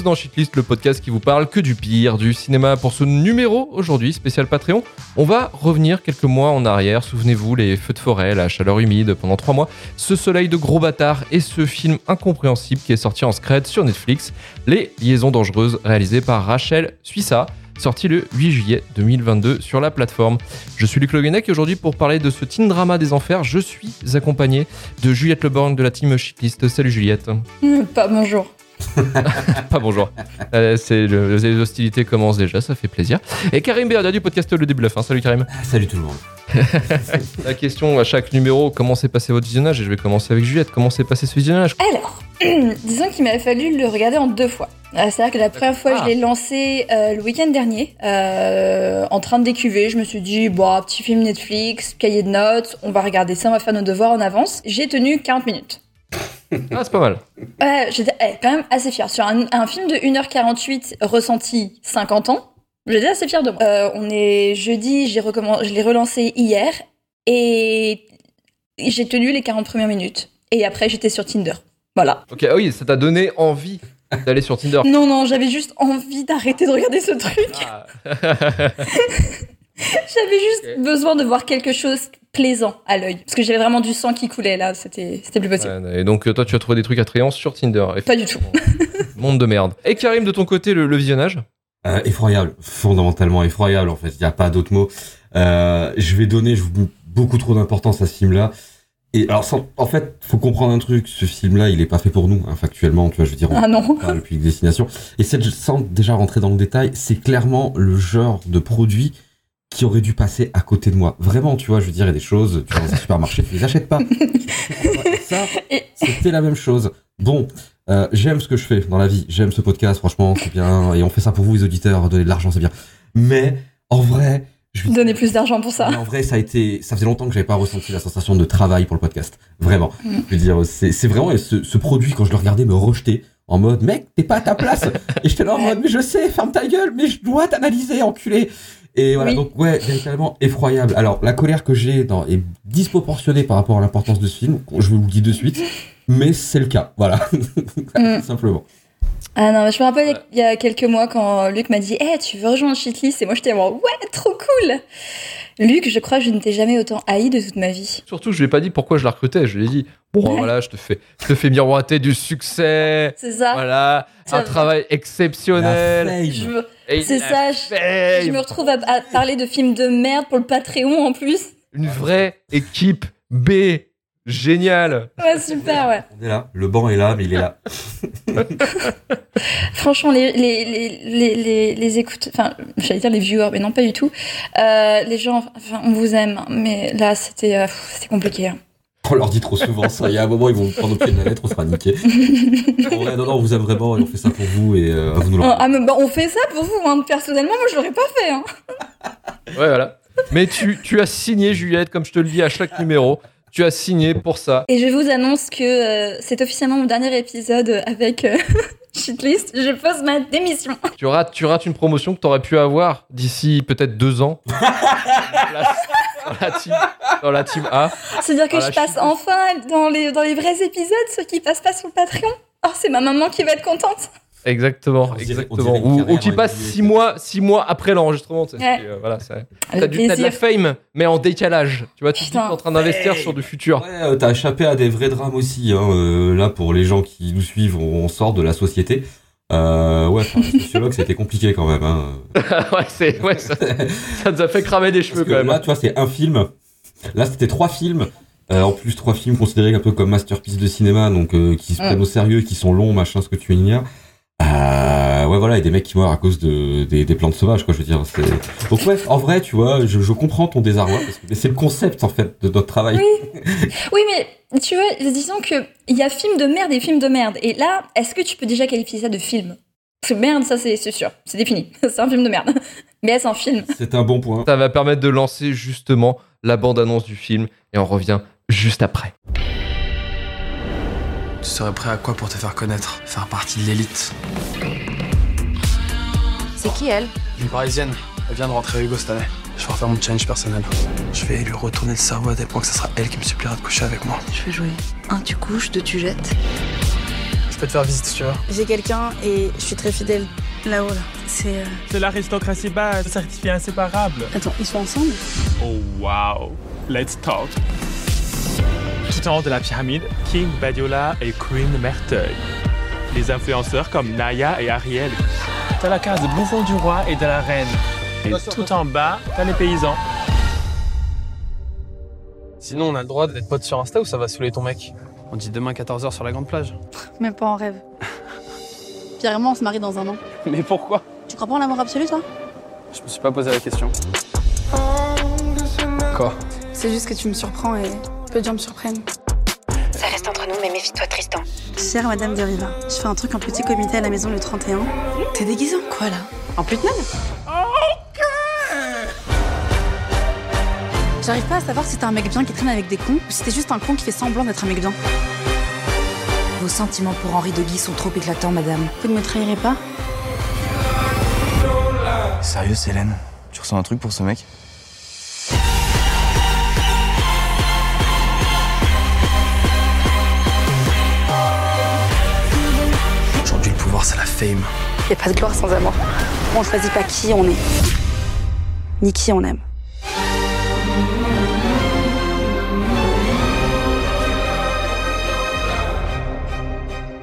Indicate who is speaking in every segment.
Speaker 1: Dans Shitlist, le podcast qui vous parle que du pire du cinéma. Pour ce numéro aujourd'hui, spécial Patreon, on va revenir quelques mois en arrière. Souvenez-vous, les feux de forêt, la chaleur humide pendant trois mois, ce soleil de gros bâtard et ce film incompréhensible qui est sorti en scred sur Netflix, Les Liaisons Dangereuses, réalisé par Rachel Suissa sorti le 8 juillet 2022 sur la plateforme. Je suis Luc Le Guenec et aujourd'hui pour parler de ce teen drama des enfers, je suis accompagné de Juliette Leborgne de la team Shitlist. Salut Juliette.
Speaker 2: Pas bonjour.
Speaker 1: Pas bonjour. Euh, c'est le- les hostilités commencent déjà, ça fait plaisir. Et Karim Berda du podcast Le Début de la Fin. Salut Karim.
Speaker 3: Salut tout le monde.
Speaker 1: La question à chaque numéro, comment s'est passé votre visionnage? Et je vais commencer avec Juliette. Comment s'est passé ce visionnage?
Speaker 2: Alors, disons qu'il m'a fallu le regarder en deux fois. Euh, C'est-à-dire que la première fois,
Speaker 1: Ah.
Speaker 2: je l'ai lancé euh, le week-end dernier, euh, en train de décuver. Je me suis dit, bon, petit film Netflix, cahier de notes, on va regarder ça, on va faire nos devoirs en avance. J'ai tenu 40 minutes.
Speaker 1: Ah, c'est pas mal.
Speaker 2: Ouais, j'étais eh, quand même assez fière. Sur un, un film de 1h48 ressenti 50 ans, j'étais assez fière de moi. Euh, on est jeudi, j'ai je l'ai relancé hier et j'ai tenu les 40 premières minutes. Et après, j'étais sur Tinder. Voilà.
Speaker 1: Ok, ah oui, ça t'a donné envie d'aller sur Tinder.
Speaker 2: Non, non, j'avais juste envie d'arrêter de regarder ce truc.
Speaker 1: Ah.
Speaker 2: J'avais juste besoin de voir quelque chose plaisant à l'œil. Parce que j'avais vraiment du sang qui coulait là, c'était c'était plus possible.
Speaker 1: Ouais, et donc euh, toi, tu as trouvé des trucs attrayants sur Tinder.
Speaker 2: Pas du tout.
Speaker 1: Monde de merde. Et Karim, de ton côté, le, le visionnage
Speaker 3: Euh, effroyable, fondamentalement effroyable en fait. Il n'y a pas d'autre mot. Euh, je vais donner je- beaucoup trop d'importance à ce film-là. Et alors, sans- en fait, faut comprendre un truc. Ce film-là, il est pas fait pour nous, hein, factuellement. Tu vois, je veux dire, on
Speaker 2: Ah non.
Speaker 3: parle depuis destination. Et cette, sans déjà rentrer dans le détail, c'est clairement le genre de produit qui aurait dû passer à côté de moi. Vraiment, tu vois, je veux dire, il y a des choses, tu vas dans un supermarché, tu les achètes pas. Et ça, c'était la même chose. Bon, euh, j'aime ce que je fais dans la vie, j'aime ce podcast, franchement, c'est bien, et on fait ça pour vous, les auditeurs, donner de l'argent, c'est bien. Mais, en vrai, je veux
Speaker 2: Donner plus d'argent pour ça.
Speaker 3: mais en vrai, ça a été, ça faisait longtemps que j'avais pas ressenti la sensation de travail pour le podcast. Vraiment.
Speaker 2: Mm.
Speaker 3: Je veux dire, c'est, vraiment ce, ce produit quand je le regardais me rejeter en mode, mec, t'es pas à ta place. et j'étais là en mode, mais je sais, ferme ta gueule, mais je dois t'analyser, enculé. Et voilà,
Speaker 2: Oui.
Speaker 3: donc ouais, véritablement effroyable. Alors, la colère que j'ai dans, est disproportionnée par rapport à l'importance de ce film. Je vous le dis de suite. Mais c'est le cas. Voilà.
Speaker 2: Mm.
Speaker 3: Simplement.
Speaker 2: Ah non, je me rappelle
Speaker 1: Ouais.
Speaker 2: il y a quelques mois quand Luc m'a dit Eh, tu veux rejoindre Shitlist? Et moi j'étais en mode, Ouais, trop cool Luc, je crois que je ne t'ai jamais autant haï de toute ma vie.
Speaker 1: Surtout, je lui ai pas dit pourquoi je la recrutais. Je lui ai dit, bon,
Speaker 2: Ouais.
Speaker 1: voilà, je te fais, je te fais miroiter du succès.
Speaker 2: C'est ça
Speaker 1: Voilà,
Speaker 2: Ça
Speaker 1: un
Speaker 2: va.
Speaker 1: travail exceptionnel.
Speaker 2: C'est ça, je, me retrouve à, à parler de films de merde pour le Patreon en plus.
Speaker 1: Une vraie équipe B. Génial.
Speaker 2: Ouais, super, ouais.
Speaker 3: On est là. Le banc est là, mais il est là.
Speaker 2: Franchement, les, les, les, les, les, les écoutes, enfin, j'allais dire les viewers, mais non, pas du tout. Euh, les gens, enfin, on vous aime, mais là, c'était euh, compliqué. hein.
Speaker 3: On leur dit trop souvent ça. Il y a un moment, ils vont prendre au pied de la lettre, on sera niqué. Non, non, on vous aime vraiment et on fait ça pour vous et euh, à vous nous
Speaker 2: ah, mais bah, on fait ça pour vous, hein. personnellement, moi, je l'aurais pas fait. Hein.
Speaker 1: Ouais, voilà. Mais tu, tu as signé, Juliette, comme je te le dis à chaque numéro. Tu as signé pour ça.
Speaker 2: Et je vous annonce que euh, c'est officiellement mon dernier épisode avec euh, Shitlist. Je pose ma démission.
Speaker 1: Tu rates, tu rates une promotion que tu aurais pu avoir d'ici peut-être deux ans. Dans, la team, dans la team A.
Speaker 2: C'est-à-dire que je passe enfin dans les, dans les vrais épisodes, ceux qui passent pas sur le Patreon. Oh, c'est ma maman qui va être contente.
Speaker 1: Exactement, exactement.
Speaker 3: on dirait une
Speaker 1: Ou, ou qui passe six mois, six mois après l'enregistrement. tu sais,
Speaker 2: Ouais.
Speaker 1: euh, voilà,
Speaker 2: Le
Speaker 1: T'as, du, t'as de la fame, mais en décalage. Tu vois, tu te dis t'es en train d'investir sur du futur.
Speaker 3: Ouais, euh, t'as échappé à des vrais drames aussi. Hein. euh, là, pour les gens qui nous suivent, on sort de la société. Euh, ouais, un sociologue, c'était compliqué quand même. Hein.
Speaker 1: ouais, c'est, ouais, ça, ça nous a fait cramer des cheveux
Speaker 3: Parce
Speaker 1: quand même.
Speaker 3: là, tu vois, c'est un film. Là, c'était trois films. Euh, en plus, trois films considérés un peu comme masterpiece de cinéma, donc euh, qui se prennent au sérieux, qui sont longs, machin, ce que tu ignares. Euh, ouais, voilà, et des mecs qui meurent à cause de, des, des plantes sauvages, quoi, je veux dire. c'est- Donc, ouais, en vrai, tu vois, je, je comprends ton désarroi, parce que mais c'est le concept, en fait, de notre travail.
Speaker 2: Oui, mais tu vois, disons que il y a film de merde et film de merde. Et là, est-ce que tu peux déjà qualifier ça de film? Parce que merde, ça c'est c'est sûr, c'est défini. c'est un film de merde. Mais est-ce un film?
Speaker 3: C'est un bon point.
Speaker 1: Ça va permettre de lancer justement la bande-annonce du film et on revient juste après.
Speaker 4: Tu serais prêt à quoi pour te faire connaître Faire partie de l'élite
Speaker 5: C'est qui elle
Speaker 4: Une parisienne, elle vient de rentrer à Hugo cette année. Je vais refaire mon challenge personnel. Je vais lui retourner le cerveau à tel point que ce sera elle qui me suppliera de coucher avec moi.
Speaker 5: Je vais jouer. Un, tu couches, deux, tu jettes.
Speaker 4: peux te faire visiter si tu veux.
Speaker 5: J'ai quelqu'un et je suis très fidèle là-haut. Là. C'est. euh,
Speaker 6: C'est l'aristocratie basse, certifiée inséparable.
Speaker 5: Attends, ils sont ensemble?
Speaker 6: Oh wow, let's talk. Tout en haut de la pyramide, King Badiola et Queen Merteuil. Les influenceurs comme Naya et Ariel. T'as la case de bouffon du roi et de la reine. Et tout en bas, t'as les paysans.
Speaker 4: Sinon, on a le droit d'être potes sur Insta ou ça va saouler ton mec? On dit demain 14h sur la grande plage.
Speaker 5: Même pas en rêve. Pierre et moi, on se marie dans un an.
Speaker 4: Mais pourquoi?
Speaker 5: Tu crois pas en l'amour absolu, toi?
Speaker 4: Je me suis pas posé la question. Quoi?
Speaker 5: C'est juste que tu me surprends et peu de gens me surprennent.
Speaker 7: Ça reste entre nous, mais méfie-toi, Tristan.
Speaker 5: Chère Madame de Riva, je fais un truc en petit comité à la maison le 31. T'es déguisée en quoi là? En pute-même J'arrive pas à savoir si t'es un mec bien qui traîne avec des cons ou si t'es juste un con qui fait semblant d'être un mec bien.
Speaker 7: Vos sentiments pour Henri de Guy sont trop éclatants, madame.
Speaker 5: Vous ne me trahirez pas?
Speaker 8: Sérieux, Célène Tu ressens un truc pour ce mec?
Speaker 4: Pouvoir, c'est la fame.
Speaker 5: Y a pas de gloire sans amour. On choisit pas qui on est, ni qui on aime.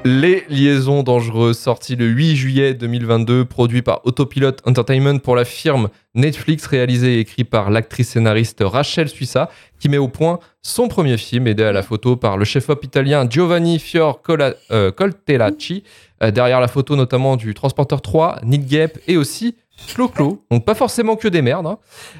Speaker 1: Les liaisons dangereuses, sorti le 8 juillet 2022, produit par Autopilot Entertainment pour la firme Netflix, réalisé et écrit par l'actrice scénariste Rachel Suissa, qui met au point son premier film, aidé à la photo par le chef-op italien Giovanni Fior Cola- euh, Coltellacci, derrière la photo notamment du Transporteur 3, Nick Gap et aussi Clo-Clo, donc pas forcément que des merdes, hein.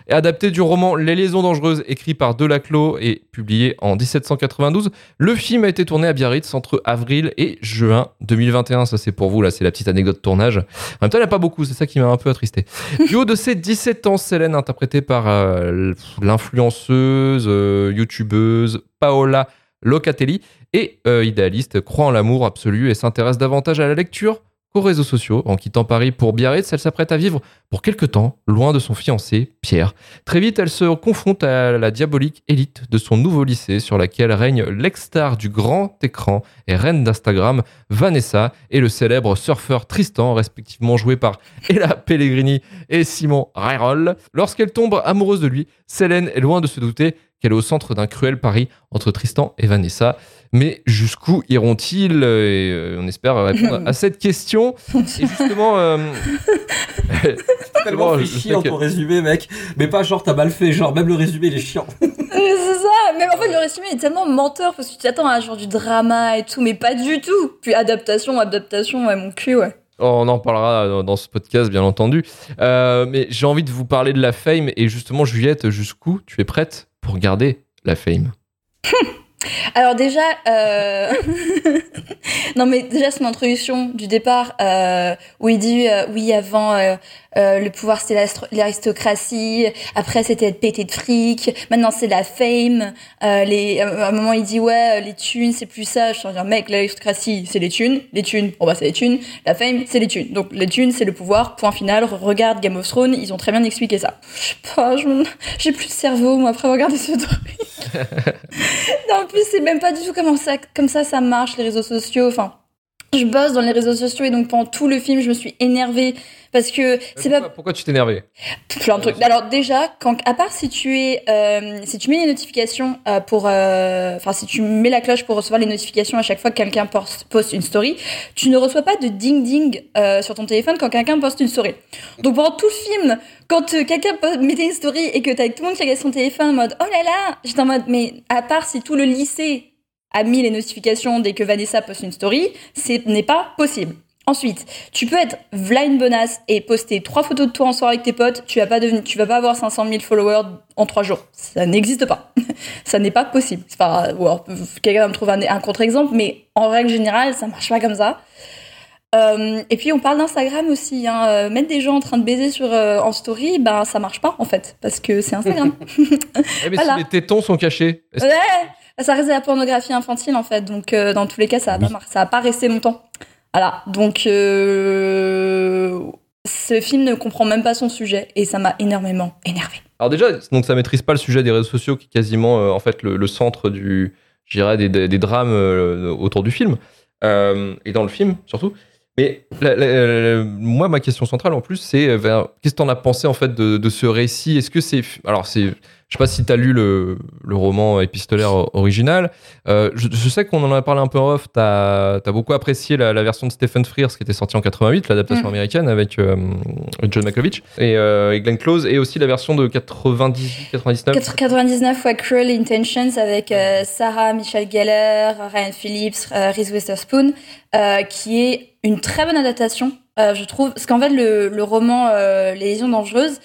Speaker 1: Et adapté du roman Les liaisons dangereuses, écrit par Delaclos et publié en 1792. Le film a été tourné à Biarritz entre avril et juin 2021. Ça, c'est pour vous, là, c'est la petite anecdote de tournage. En même temps, il n'y en a pas beaucoup, c'est ça qui m'a un peu attristé. Du haut de ses 17 ans, Célène, interprétée par euh, l'influenceuse, euh, youtubeuse Paola Locatelli, et euh, idéaliste, croit en l'amour absolu et s'intéresse davantage à la lecture qu'aux réseaux sociaux. En quittant Paris pour Biarritz, elle s'apprête à vivre pour quelque temps loin de son fiancé, Pierre. Très vite, elle se confronte à la diabolique élite de son nouveau lycée sur laquelle règne l'ex-star du grand écran et reine d'Instagram, Vanessa, et le célèbre surfeur Tristan, respectivement joué par Ella Pellegrini et Simon Rayrol. Lorsqu'elle tombe amoureuse de lui, Célène est loin de se douter qu'elle est au centre d'un cruel pari entre Tristan et Vanessa. Mais jusqu'où iront-ils Et euh, on espère répondre à cette question. Et justement, euh,
Speaker 3: Tellement
Speaker 1: Bon,
Speaker 3: fait chiant
Speaker 1: que-
Speaker 3: ton résumé, mec. Mais pas genre t'as mal fait, genre même le résumé il est chiant.
Speaker 2: Euh, c'est ça, mais en fait le résumé est tellement menteur parce que tu t'attends à un genre du drama et tout, mais pas du tout. Puis adaptation, adaptation, ouais, mon cul, ouais.
Speaker 1: on en parlera dans- dans ce podcast, bien entendu. Euh, mais j'ai envie de vous parler de la fame. Et justement, Juliette, jusqu'où tu es prête pour garder la fame?
Speaker 2: Alors déjà, euh... non mais déjà son introduction du départ euh, où il dit euh, oui avant euh, le pouvoir c'était l'aristocratie, après c'était être pété de fric, maintenant c'est la fame. Euh, les, à un moment il dit ouais euh, les thunes c'est plus ça. Je suis genre mec l'aristocratie c'est les thunes, les thunes bon bah c'est les thunes, la fame c'est les thunes. Donc les thunes c'est le pouvoir. Point final. Regarde Game of Thrones, ils ont très bien expliqué ça. Je sais pas, je me- j'ai plus de cerveau moi après regardé ce truc. Non, en plus, c'est même pas du tout comment ça, comme ça ça marche, les réseaux sociaux. Enfin, je bosse dans les réseaux sociaux et donc pendant tout le film, je me suis énervée parce que c'est
Speaker 1: pourquoi,
Speaker 2: pas
Speaker 1: pourquoi tu t'es énervé
Speaker 2: plein de trucs. Alors déjà, quand, à part si tu es, euh, si tu mets les notifications euh, pour, euh, enfin si tu mets la cloche pour recevoir les notifications à chaque fois que quelqu'un poste, une story, tu ne reçois pas de ding ding euh, sur ton téléphone quand quelqu'un poste une story. Donc pendant tout le film, quand euh, quelqu'un mettait une story et que t'as tout le monde qui regarde son téléphone en mode oh là là, j'étais en mode mais à part si tout le lycée a mis les notifications dès que Vanessa poste une story, ce n'est pas possible. Ensuite, tu peux être v'là une bonasse et poster trois photos de toi en soirée avec tes potes, tu vas pas devenir, tu vas pas avoir 500 000 followers en trois jours. Ça n'existe pas. ça n'est pas possible. Alors, quelqu'un va me trouver un, un contre-exemple, mais en règle générale, ça marche pas comme ça. Euh, et puis on parle d'Instagram aussi. Hein. Euh, Mettre des gens en train de baiser sur euh, en story, ben ça marche pas en fait, parce que c'est Instagram.
Speaker 1: Eh, mais
Speaker 2: Voilà.
Speaker 1: si les tétons sont cachés,
Speaker 2: Ouais, ça reste de la pornographie infantile en fait, donc euh, dans tous les cas ça pas ça va pas rester longtemps. Voilà, donc euh, ce film ne comprend même pas son sujet et ça m'a énormément énervé.
Speaker 1: Alors déjà, donc ça maîtrise pas le sujet des réseaux sociaux qui est quasiment euh, en fait le, le centre du, je dirais, des, des- des drames euh, autour du film. euh, et dans le film surtout. Mais la- la- la- moi, ma question centrale en plus, c'est qu'est-ce que t'en as pensé en fait de, de ce récit? Est-ce que c'est alors c'est je sais pas si t'as lu le, le roman épistolaire original. Euh, je, je sais qu'on en a parlé un peu en off. T'as as beaucoup apprécié la, la version de Stephen Frears qui était sortie en 88, l'adaptation
Speaker 2: Mm.
Speaker 1: américaine avec euh, John Malkovich et, euh, et Glenn Close, et aussi la version de 98, 99.
Speaker 2: 99 ouais, Cruel Intentions avec euh, Sarah Michelle Gellar, Ryan Phillips, Reese Witherspoon, qui est une très bonne adaptation, je trouve. Parce qu'en fait, le, le roman Les Lésions dangereuses,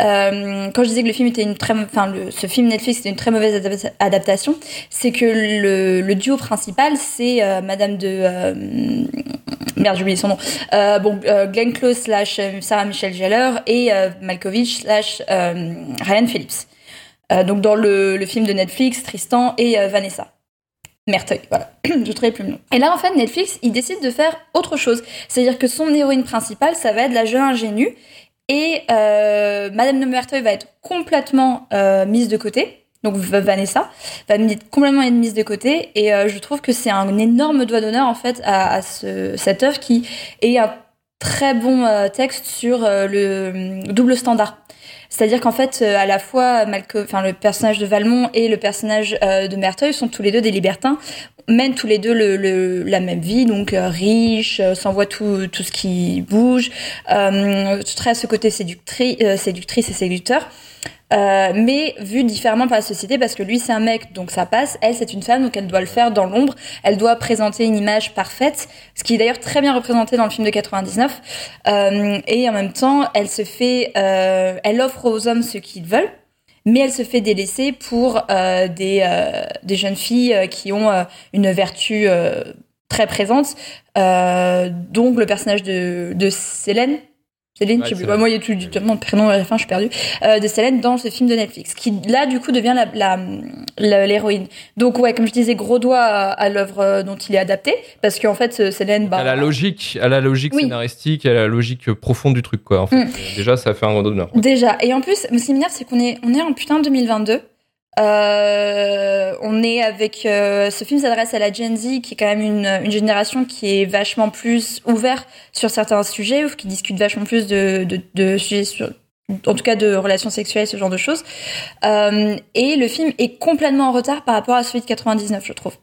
Speaker 2: euh, quand je disais que le film était une très, enfin, ce film Netflix était une très mauvaise adapta- adaptation, c'est que le, duo principal, c'est euh, Madame de, euh, merde, j'ai oublié son nom. Euh, bon, Glenn Close slash Sarah Michelle Gellar et Malkovich slash Ryan Phillips. Donc dans le, film de Netflix, Tristan et Vanessa. Merteuil, voilà. Je trouvais plus le nom. Et là, en fait, Netflix, il décide de faire autre chose. C'est-à-dire que son héroïne principale, ça va être la jeune ingénue. Et euh, Madame de Merteuil va être complètement euh, mise de côté. Donc Vanessa va être complètement mise de côté. Et euh, je trouve que c'est un énorme doigt d'honneur, en fait, à, à ce, cette œuvre qui est un très bon texte sur le hum, double standard. C'est-à-dire qu'en fait, euh, à la fois, Malco- enfin, le personnage de Valmont et le personnage euh, de Merteuil sont tous les deux des libertins, mènent tous les deux le, le- la même vie, donc euh, riche, euh, s'envoient tout, tout ce qui bouge, euh, très à ce côté séductri- euh, séductrice et séducteur. Euh, mais vu différemment par la société parce que lui c'est un mec donc ça passe, elle c'est une femme donc elle doit le faire dans l'ombre, elle doit présenter une image parfaite, ce qui est d'ailleurs très bien représenté dans le film de 99 Euh, et en même temps elle se fait, euh, elle offre aux hommes ce qu'ils veulent mais elle se fait délaisser pour des, des jeunes filles qui ont une vertu très présente. Donc le personnage de, de Célène, Céline,
Speaker 1: Ouais,
Speaker 2: je sais moi il y a tout tellement de prénoms à la fin, je suis perdue, euh, de Célène dans ce film de Netflix, qui là du coup devient l'héroïne. Donc ouais, comme je disais, gros doigt à, à l'œuvre euh, dont il est adapté, parce qu'en fait Célène, bah,
Speaker 1: à la logique, à la logique
Speaker 2: Oui.
Speaker 1: scénaristique, à la logique profonde du truc, quoi. En fait,
Speaker 2: Mm.
Speaker 1: déjà, ça fait un grand honneur.
Speaker 2: Déjà, et en plus, ce qui m'énerve, c'est qu'on est, on est en putain 2022. Euh, on est avec euh, ce film s'adresse à la Gen Z qui est quand même une, une génération qui est vachement plus ouverte sur certains sujets ou qui discute vachement plus de, de, de sujets sur en tout cas de relations sexuelles ce genre de choses. Euh, et le film est complètement en retard par rapport à celui de 99 je trouve.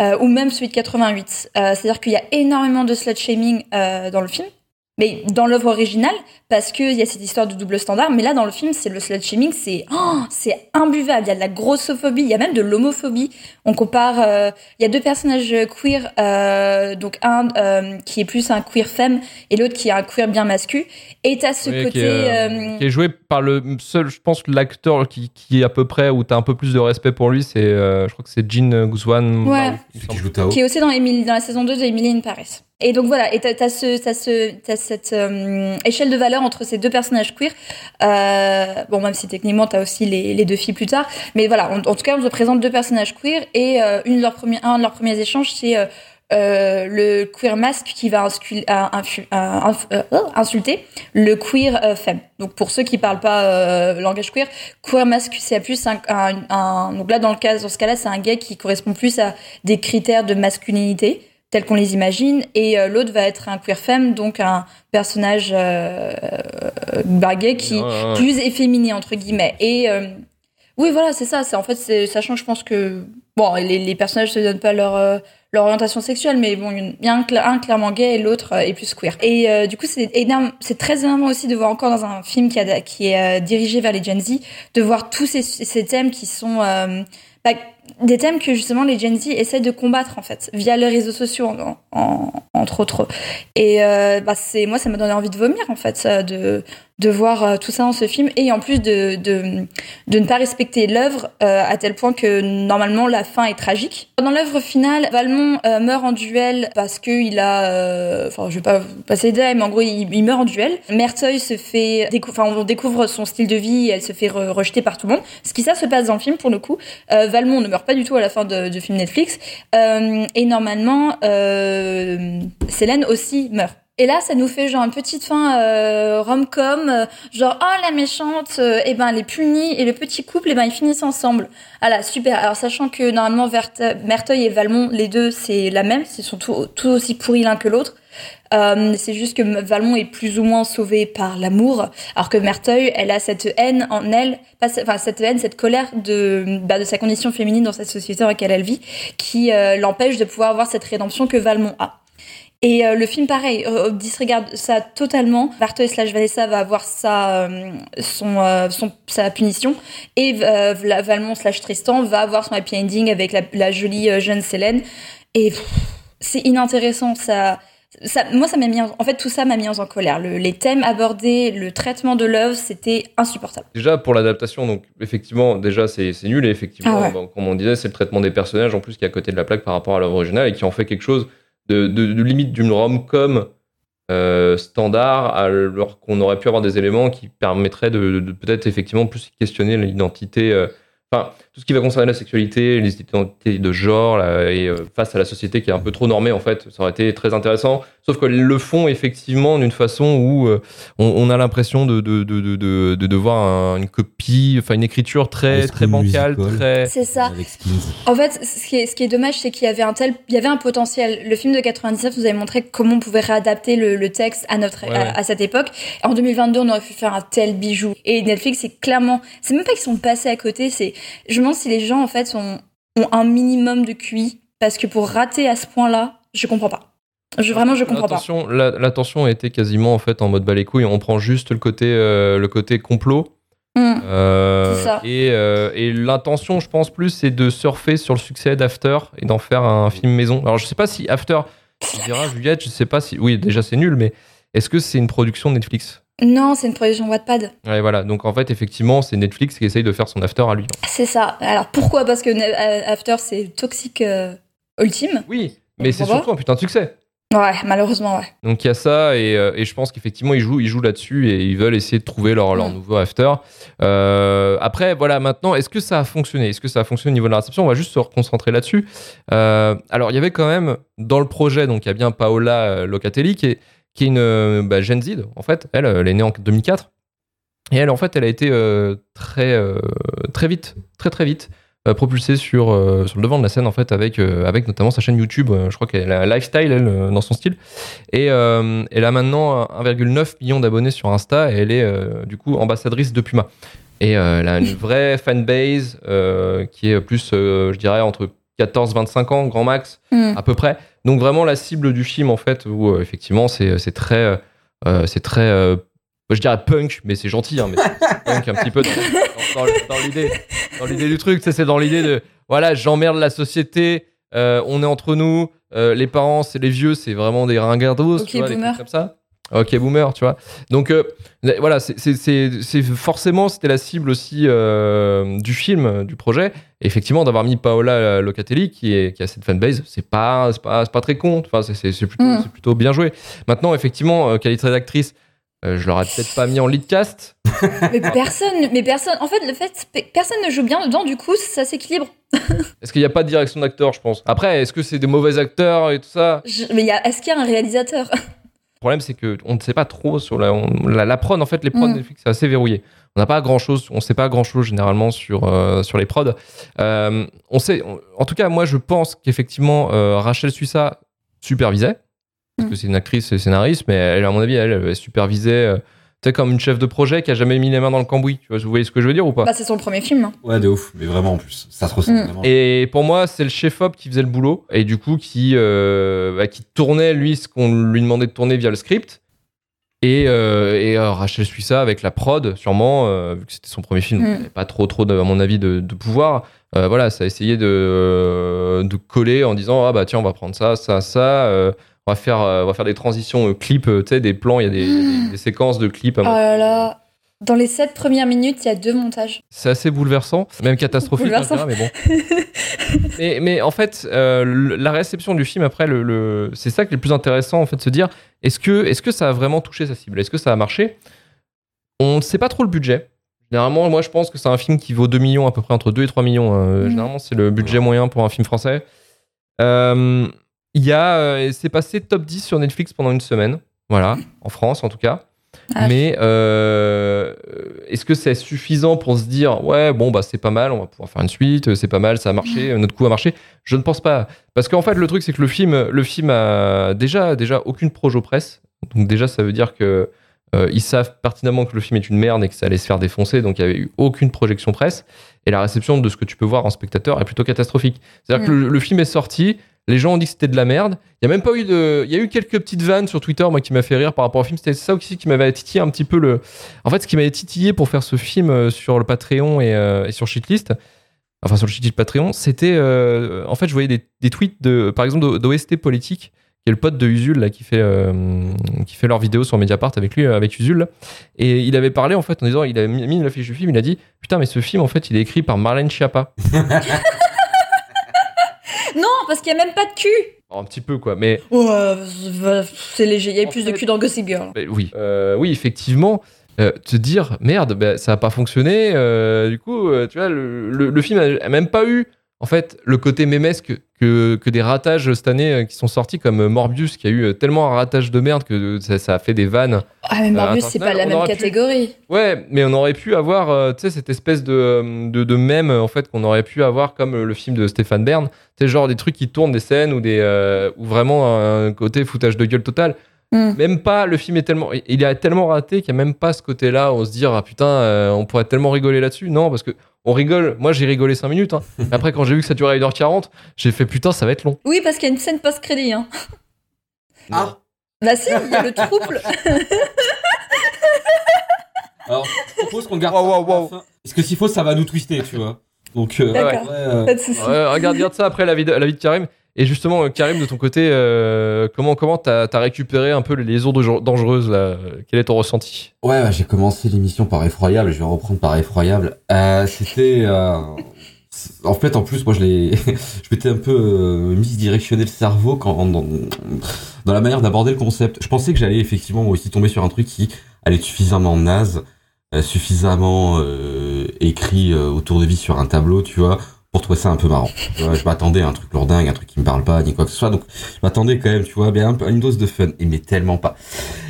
Speaker 2: Euh, ou même celui de 88 Euh, c'est à dire qu'il y a énormément de slut shaming euh, dans le film mais dans l'œuvre originale, parce qu'il y a cette histoire de double standard, mais là dans le film, c'est le slut shaming, c'est oh, c'est imbuvable. Il y a de la grossophobie, il y a même de l'homophobie. On compare, euh, il y a deux personnages queer, euh, donc un euh, qui est plus un queer femme et l'autre qui est un queer bien mascu. Et t'as ce
Speaker 1: Oui,
Speaker 2: côté,
Speaker 1: qui, est, euh,
Speaker 2: euh,
Speaker 1: qui est joué par le seul, je pense, l'acteur qui, qui est à peu près, où t'as un peu plus de respect pour lui, c'est, euh, je crois que c'est.
Speaker 2: Ouais.
Speaker 3: Celui qui
Speaker 1: semble.
Speaker 3: joue Tao.
Speaker 2: qui est aussi dans, Emily, dans la saison 2 de Emily in Paris. Et donc voilà, et t'as as ce, t'as ce, t'as cette euh, échelle de valeur entre ces deux personnages queer. Euh, bon, même si techniquement t'as aussi les, les deux filles plus tard, mais voilà, en, tout cas, on te présente deux personnages queer et euh, une de leurs premiers, un de leurs premiers échanges, c'est euh, euh, le queer masque qui va euh, oh, insulter le queer femme. Donc pour ceux qui parlent pas langage queer, queer masque c'est plus un, un, un- donc là dans le cas dans ce cas-là c'est un gay qui correspond plus à des critères de masculinité tels qu'on les imagine. Et euh, l'autre va être un queer femme donc un personnage euh, gay qui
Speaker 1: Ouais,
Speaker 2: plus efféminé entre guillemets. Et euh, oui voilà c'est ça. C'est en fait c'est sachant je pense que bon les, les personnages se donnent pas leur euh, leur orientation sexuelle mais bon il y a un, cla- un clairement gay et l'autre est plus queer. Et euh, du coup c'est énorme c'est très énorme aussi de voir encore dans un film qui, a, qui est euh, dirigé vers les Gen Z de voir tous ces, ces thèmes qui sont euh, bah, des thèmes que justement les Gen Z essaient de combattre en fait via les réseaux sociaux en, en- entre autres. Et euh, bah, c'est moi ça m'a donné envie de vomir en fait de de voir euh, tout ça dans ce film et en plus de de, ne pas respecter l'œuvre euh, à tel point que normalement la fin est tragique dans l'œuvre finale Valmont euh, meurt en duel parce que il a enfin je vais pas passer les mais en gros il, meurt en duel Merteuil se fait enfin on découvre son style de vie et elle se fait re- rejeter par tout le monde ce qui ça se passe dans le film pour le coup Valmont ne meurt pas du tout à la fin de film Netflix. Et normalement, Célène aussi meurt. Et là, ça nous fait genre une petite fin euh, rom-com, euh, genre oh la méchante, euh, eh ben elle est punie et le petit couple, eh ben ils finissent ensemble. Ah là, super. Alors sachant que normalement Merteuil et Valmont, les deux c'est la même, ils sont tout, tout aussi pourris l'un que l'autre. Euh, c'est juste que Valmont est plus ou moins sauvé par l'amour, alors que Merteuil, elle a cette haine en elle, enfin cette haine, cette colère de, bah, de sa condition féminine dans cette société dans laquelle elle vit, qui euh, l'empêche de pouvoir avoir cette rédemption que Valmont a. Et euh, le film, pareil, euh, disregarde ça totalement. Merteuil slash Vanessa va avoir sa, euh, son, euh, son, sa punition. Et Valmont slash Tristan va avoir son happy ending avec la, la jolie jeune Célène. Et c'est inintéressant. Ça, ça, moi, ça m'a mis en, en fait, tout ça m'a mis en colère. Le- les thèmes abordés, le traitement de l'œuvre, c'était insupportable.
Speaker 1: Déjà pour l'adaptation, donc effectivement, déjà c'est nul et effectivement,
Speaker 2: Ah ouais.
Speaker 1: comme on disait, c'est le traitement des personnages en plus qui est à côté de la plaque par rapport à l'œuvre originale et qui en fait quelque chose de, limite d'une rom-com euh, standard, alors qu'on aurait pu avoir des éléments qui permettraient de, de peut-être effectivement plus questionner l'identité. euh, Enfin, tout ce qui va concerner la sexualité, les identités de genre, là, et euh, face à la société qui est un peu trop normée, en fait, ça aurait été très intéressant. Sauf qu'ils le font effectivement d'une façon où euh, on, on a l'impression de, de, de, de, de, voir un- une copie, enfin une écriture très, très bancale,
Speaker 3: Musical.
Speaker 1: très.
Speaker 2: C'est ça. En fait, ce qui est, ce qui est dommage, c'est qu'il y avait un tel, il y avait un potentiel. Le film de 99 nous avait montré comment on pouvait réadapter le, le texte à notre,
Speaker 1: Ouais,
Speaker 2: à,
Speaker 1: ouais.
Speaker 2: à cette époque. En 2022, on aurait pu faire un tel bijou. Et Netflix, c'est clairement, c'est même pas qu'ils sont passés à côté. C'est, je demande si les gens en fait ont, ont un minimum de QI parce que pour rater à ce point-là, je comprends pas. Je vraiment, je comprends pas.
Speaker 1: La- était quasiment en fait en mode bas les couilles. On prend juste le côté, euh, le côté complot. Euh,
Speaker 2: C'est ça.
Speaker 1: et euh, et l'intention, je pense plus, c'est de surfer sur le succès d'After et d'en faire un film maison. Alors je sais pas si After, tu diras Juliette, je sais pas si. Oui, déjà c'est nul, mais est-ce que c'est une production Netflix?
Speaker 2: Non, c'est une production Wattpad.
Speaker 1: Ouais, voilà. Donc en fait, effectivement, c'est Netflix qui essaye de faire son After à lui.
Speaker 2: C'est ça. Alors pourquoi? Parce que euh, After, c'est toxique euh, ultime.
Speaker 1: Oui, mais c'est surtout un putain de succès.
Speaker 2: Ouais, malheureusement, ouais.
Speaker 1: Donc il y a ça et, euh, et je pense qu'effectivement ils jouent, ils jouent là-dessus et ils veulent essayer de trouver leur, leur
Speaker 2: Mm.
Speaker 1: nouveau after. Euh, après voilà maintenant est-ce que ça a fonctionné? Est-ce que ça a fonctionné au niveau de la réception? On va juste se reconcentrer là-dessus. Euh, alors il y avait quand même dans le projet donc il y a bien Paola Locatelli qui est, qui est une euh, bah, Gen Z en fait. Elle, elle est née en 2004 et elle en fait elle a été euh, très euh, très vite très très vite euh, propulsée sur, euh, sur le devant de la scène en fait avec, euh, avec notamment sa chaîne YouTube. Euh, je crois qu'elle a lifestyle elle, euh, dans son style. Et euh, elle a maintenant 1,9 million d'abonnés sur Insta et elle est euh, du coup ambassadrice de Puma. Et euh, elle a une vraie fanbase euh, qui est plus, euh, je dirais, entre 14-25 ans, grand max,
Speaker 2: Hmm.
Speaker 1: à peu près. Donc vraiment la cible du film en fait, où euh, effectivement c'est très, euh, c'est très, euh, je dirais punk, mais c'est gentil, hein, mais punk un petit peu dans, dans- dans- dans l'idée, dans l'idée du truc. C'est dans l'idée de, voilà, j'emmerde la société, euh, on est entre nous, euh, les parents, c'est les vieux, c'est vraiment des ringardos,
Speaker 2: Ok,
Speaker 1: tu vois, des
Speaker 2: boomer.
Speaker 1: trucs comme ça. Ok, boomer, tu vois. Donc euh, voilà, c'est- forcément c'était la cible aussi euh, du film, euh, du projet. Et effectivement, d'avoir mis Paola Locatelli qui, est, qui a cette fanbase, c'est pas, c'est pas, pas très con. Enfin, c'est- plutôt,
Speaker 2: Mm.
Speaker 1: c'est plutôt bien joué. Maintenant, effectivement, euh, qualité d'actrice, euh, je l'aurais peut-être pas mis en lead cast.
Speaker 2: Mais personne, mais personne. En fait, le fait, personne ne joue bien dedans. Du coup, ça s'équilibre.
Speaker 1: Est-ce qu'il n'y a pas de direction d'acteur, je pense? Après, est-ce que c'est des mauvais acteurs et tout ça?
Speaker 2: Je- mais est-ce qu'il y a un réalisateur?
Speaker 1: Problème, c'est que on ne sait pas trop sur la, on- la, la prod. En fait, les prods
Speaker 2: Mm.
Speaker 1: Netflix, c'est assez verrouillé. On n'a pas grand chose, on sait pas grand chose généralement sur, euh, sur les prods. Euh, on sait, on- en tout cas, moi, je pense qu'effectivement, euh, Rachel Suissa supervisait. Parce
Speaker 2: Mm.
Speaker 1: que c'est une actrice et scénariste, mais elle, à mon avis, elle, elle supervisait. Tu sais, comme une chef de projet qui a jamais mis les mains dans le cambouis. Tu vois, vous voyez ce que je veux dire ou pas
Speaker 2: Bah, c'est son premier film. hein.
Speaker 3: Ouais, de ouf, mais vraiment en plus. Ça se ressent
Speaker 2: Mm.
Speaker 3: vraiment.
Speaker 1: Et pour moi, c'est le chef-op qui faisait le boulot et du coup qui, euh, bah, qui tournait lui ce qu'on lui demandait de tourner via le script. Et, euh, et euh, Rachel suit ça avec la prod, sûrement, euh, vu que c'était son premier film,
Speaker 2: Mm.
Speaker 1: donc il avait pas trop, trop, de, à mon avis, de, de pouvoir. Euh, voilà, ça a essayé de, de coller en disant ah bah tiens, on va prendre ça, ça, ça. On va faire, euh, on va faire des transitions euh, clips, euh, tu sais, des plans, il y a des, des- des séquences de clips. à
Speaker 2: Oh là là. Dans les sept premières minutes, il y a deux montages.
Speaker 1: C'est assez bouleversant, même catastrophique, hein,
Speaker 2: Bouleversant.
Speaker 1: dirais, mais bon. mais, mais en fait, euh, la réception du film, après, le, le- c'est ça qui est le plus intéressant, en fait, de se dire est-ce que, est-ce que ça a vraiment touché sa cible? Est-ce que ça a marché? On ne sait pas trop le budget. Généralement, moi, je pense que c'est un film qui vaut 2 millions, à peu près entre 2 et 3 millions. hein.
Speaker 2: Mhm.
Speaker 1: Généralement, c'est le budget moyen pour un film français. Euh, Il y a, euh, c'est passé top 10 sur Netflix pendant une semaine. voilà, en France en tout cas.
Speaker 2: Ah.
Speaker 1: Mais euh, est-ce que c'est suffisant pour se dire ouais bon bah c'est pas mal, on va pouvoir faire une suite, c'est pas mal, ça a marché, notre coup a marché? Je ne pense pas, parce qu'en fait le truc c'est que le film, le film a déjà déjà aucune projo presse, donc déjà ça veut dire que euh, ils savent pertinemment que le film est une merde et que ça allait se faire défoncer, donc il n'y avait eu aucune projection presse. Et la réception de ce que tu peux voir en spectateur est plutôt catastrophique. C'est-à-dire que le, le film est sorti, les gens ont dit que c'était de la merde. Il y a même pas eu de, il y a eu quelques petites vannes sur Twitter, moi, qui m'a fait rire par rapport au film. C'était ça aussi qui m'avait titillé un petit peu le. En fait, ce qui m'avait titillé pour faire ce film euh, sur le Patreon et, euh, et sur Shitlist, enfin sur le Shitlist Patreon, c'était, euh, en fait, je voyais des, tweets de, par exemple, d'OST politique, qui est le pote de Usul là, qui fait, euh, qui fait leur vidéo sur Mediapart avec lui, avec Usul. Et il avait parlé en fait en disant, il a mis une affiche du film, il a dit, putain, mais ce film en fait, il est écrit par Marlène Schiappa.
Speaker 2: Parce qu'il n'y a même pas de cul.
Speaker 1: Un petit peu quoi, mais
Speaker 2: Ouais, c'est léger. Il y a plus de cul dans Gossip Girl.
Speaker 1: Oui, Euh, oui, effectivement. euh, te dire merde, ben, ça a pas fonctionné. euh, du coup, euh, tu vois, le, le- le film a, a même pas eu en fait le côté mémesque que, que des ratages cette année euh, qui sont sortis comme euh, Morbius qui a eu euh, tellement un ratage de merde que ça, ça a fait des vannes.
Speaker 2: Ah, mais Morbius, c'est pas la
Speaker 1: on
Speaker 2: même
Speaker 1: pu-
Speaker 2: catégorie.
Speaker 1: Ouais, mais on aurait pu avoir euh, tu sais cette espèce de de, de mème en fait qu'on aurait pu avoir comme le film de Stéphane Bern, tu sais genre des trucs qui tournent des scènes ou des euh, vraiment un côté foutage de gueule total.
Speaker 2: Hmm.
Speaker 1: Même pas, le film est tellement, il est tellement raté qu'il n'y a même pas ce côté-là, on se dit, ah putain, on pourrait tellement rigoler là-dessus. Non, parce que on rigole, moi j'ai rigolé 5 minutes. hein. Mais Après, quand j'ai vu que ça durait 1h40, j'ai fait putain, ça va être long.
Speaker 2: Oui, parce qu'il y a une scène post-crédit. Hein.
Speaker 3: Ah.
Speaker 2: Bah si, il y a le trouble.
Speaker 3: Alors, je propose qu'on garde
Speaker 1: Wow,
Speaker 3: ça
Speaker 1: wow,
Speaker 3: pour la
Speaker 1: wow.
Speaker 3: fin. Parce que s'il faut, ça va nous twister, tu vois. Donc, euh,
Speaker 2: D'accord.
Speaker 3: ouais, euh,
Speaker 2: Pas de soucis.
Speaker 1: Ouais, regarde, regarde ça après la vie de, la vie de Karim. Et justement, euh, Karim, de ton côté, euh, comment comment t'as as récupéré un peu les liaisons dangereuses là Quel est ton ressenti?
Speaker 3: Ouais, ouais, j'ai commencé l'émission par effroyable, je vais reprendre par effroyable. Euh, C'était, euh, en fait, en plus, moi, je l'ai, je m'étais un peu euh, misdirectionné le cerveau dans, dans la manière d'aborder le concept. Je pensais que j'allais effectivement aussi tomber sur un truc qui allait être suffisamment naze, euh, suffisamment euh, écrit euh, autour de vie sur un tableau, tu vois, pour trouver ça un peu marrant. Vois, je m'attendais à un truc lourdingue, un truc qui me parle pas, ni quoi que ce soit. Donc, je m'attendais quand même, tu vois, bien une dose de fun, et mais tellement pas.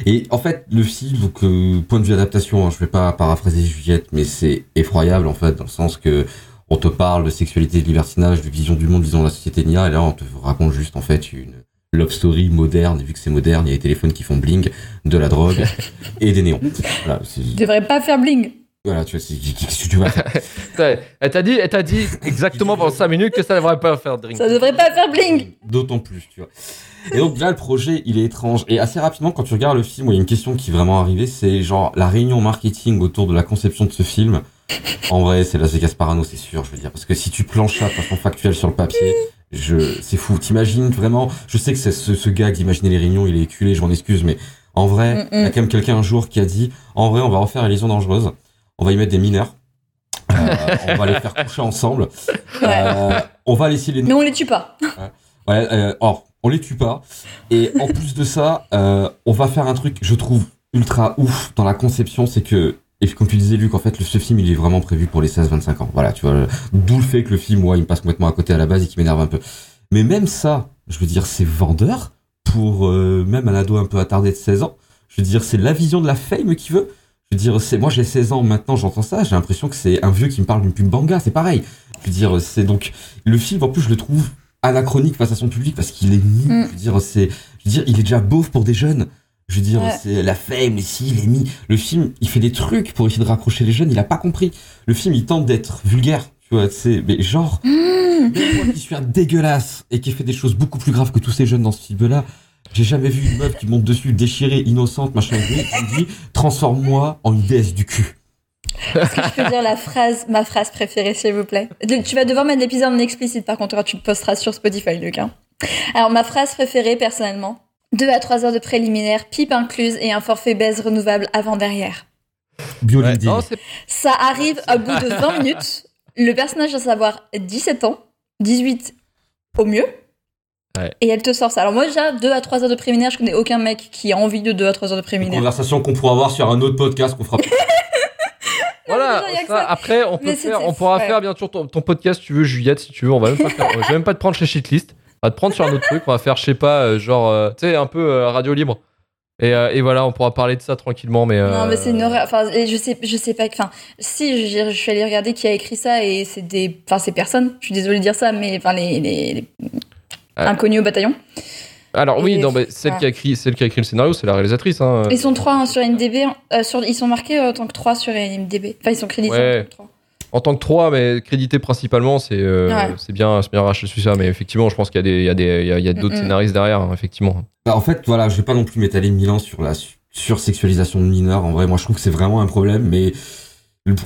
Speaker 3: Et en fait, le film, donc euh, point de vue adaptation, hein, je vais pas paraphraser Juliette, mais c'est effroyable en fait, dans le sens que on te parle de sexualité, de libertinage, de vision du monde, vision de la société Nia, et là on te raconte juste en fait une love story moderne, et vu que c'est moderne, il y a des téléphones qui font bling, de la drogue et des néons. Voilà,
Speaker 2: Tu devrais pas faire bling.
Speaker 3: Voilà tu vois, c'est- qu'est-ce que tu vas faire
Speaker 1: Elle t'a dit, elle t'a dit exactement pendant 5 minutes que ça ne devrait pas faire drink.
Speaker 2: Ça devrait pas faire bling.
Speaker 3: D'autant plus, tu vois. Et donc là, le projet, il est étrange. Et assez rapidement, quand tu regardes le film, il y a une question qui est vraiment arrivée, c'est genre la réunion marketing autour de la conception de ce film. En vrai, c'est Las Vegas Parano, c'est sûr, je veux dire. Parce que si tu planches ça de façon factuelle sur le papier, je, c'est fou. T'imagines vraiment, je sais que c'est ce, ce gars d'imaginer les réunions, il est éculé, je m'en excuse, mais en vrai,
Speaker 2: Mm,
Speaker 3: il y a
Speaker 2: mm.
Speaker 3: quand même quelqu'un un jour qui a dit, en vrai, on va refaire les liaisons dangereuses. On va y mettre des mineurs. Euh, on va les faire coucher ensemble. Euh, on va laisser les
Speaker 2: Mais on les tue pas.
Speaker 3: Ouais, euh, or, on les tue pas. Et en plus de ça, on va faire un truc, je trouve, ultra ouf dans la conception, c'est que, et comme tu disais, Luc, en fait, le, ce film, il est vraiment prévu pour les 16-25 ans. Voilà, tu vois. D'où le fait que le film, ouais, il me passe complètement à côté à la base et qui m'énerve un peu. Mais même ça, je veux dire, c'est vendeur pour euh, même un ado un peu attardé de 16 ans. Je veux dire, c'est la vision de la fame qui veut. Je veux dire, c'est moi j'ai 16 ans maintenant, j'entends ça, j'ai l'impression que c'est un vieux qui me parle d'une pub banga, c'est pareil. Je veux dire, c'est donc le film en plus je le trouve anachronique face à son public parce qu'il est mis.
Speaker 2: Mm.
Speaker 3: Je veux dire, c'est, je veux dire, il est déjà beauf pour des jeunes. Je veux dire,
Speaker 2: Ouais.
Speaker 3: c'est la les si, il est mis. Le film, il fait des trucs pour essayer de raccrocher les jeunes, il a pas compris. Le film, il tente d'être vulgaire, tu vois, c'est, mais genre,
Speaker 2: Mmh.
Speaker 3: moi qui suis un dégueulasse et qui fait des choses beaucoup plus graves que tous ces jeunes dans ce film-là, j'ai jamais vu une meuf qui monte dessus, déchirée, innocente, machin, et qui me dit, transforme-moi en une déesse du cul.
Speaker 2: Est-ce que je peux dire la phrase, ma phrase préférée, s'il vous plaît? De- Tu vas devoir mettre l'épisode en explicite, par contre, quand tu le posteras sur Spotify, Luc. hein. Alors, ma phrase préférée, personnellement, 2 à 3 heures de préliminaire, pipe incluse et un forfait baise renouvelable avant-derrière.
Speaker 1: Ouais,
Speaker 2: Ça arrive au bout de 20 minutes. Le personnage doit savoir 17 ans, 18 au mieux.
Speaker 1: Ouais.
Speaker 2: Et elle te sort ça. Alors moi déjà, 2 à 3 heures de préliminaire, je connais aucun mec qui a envie de 2 à 3 heures de
Speaker 3: Une
Speaker 2: préliminaire.
Speaker 3: conversation qu'on pourra avoir sur un autre podcast qu'on fera.
Speaker 1: Voilà, ça, après, on peut faire, on pourra
Speaker 2: ouais.
Speaker 1: faire bien sûr ton, ton podcast si tu veux, Juliette, si tu veux. On va même pas faire, je vais même pas te prendre chez Shitlist. On va te prendre sur un autre truc. On va faire, je sais pas, euh, genre, euh, tu sais, un peu euh, radio libre. Et, euh, et voilà, on pourra parler de ça tranquillement, mais.
Speaker 2: Non, mais c'est une horreur. Enfin, je sais, je sais pas. Enfin, si je, je suis allée regarder qui a écrit ça et c'est des, enfin, c'est personne. Je suis désolée de dire ça, mais enfin, les, les, les
Speaker 1: Ah.
Speaker 2: inconnus au bataillon.
Speaker 1: Alors oui, non, celle
Speaker 2: ouais.
Speaker 1: qui a écrit, celle qui a écrit le scénario, c'est la réalisatrice. Hein.
Speaker 2: Ils sont trois hein, sur IMDb. euh, sur, ils sont marqués en tant que trois sur IMDb. Enfin, ils sont crédités
Speaker 1: Ouais.
Speaker 2: en tant que trois.
Speaker 1: En tant que trois, mais crédité principalement, c'est euh,
Speaker 2: Ouais.
Speaker 1: c'est bien, c'est bien Rachel Suissa, mais effectivement, je pense qu'il y a des, il y a des, il y a, d'autres
Speaker 2: Mm-mm.
Speaker 1: scénaristes derrière, hein, effectivement.
Speaker 3: Bah, en fait, voilà, je vais pas non plus m'étaler mille ans sur la su- sursexualisation de mineurs. En vrai, moi, je trouve que c'est vraiment un problème, mais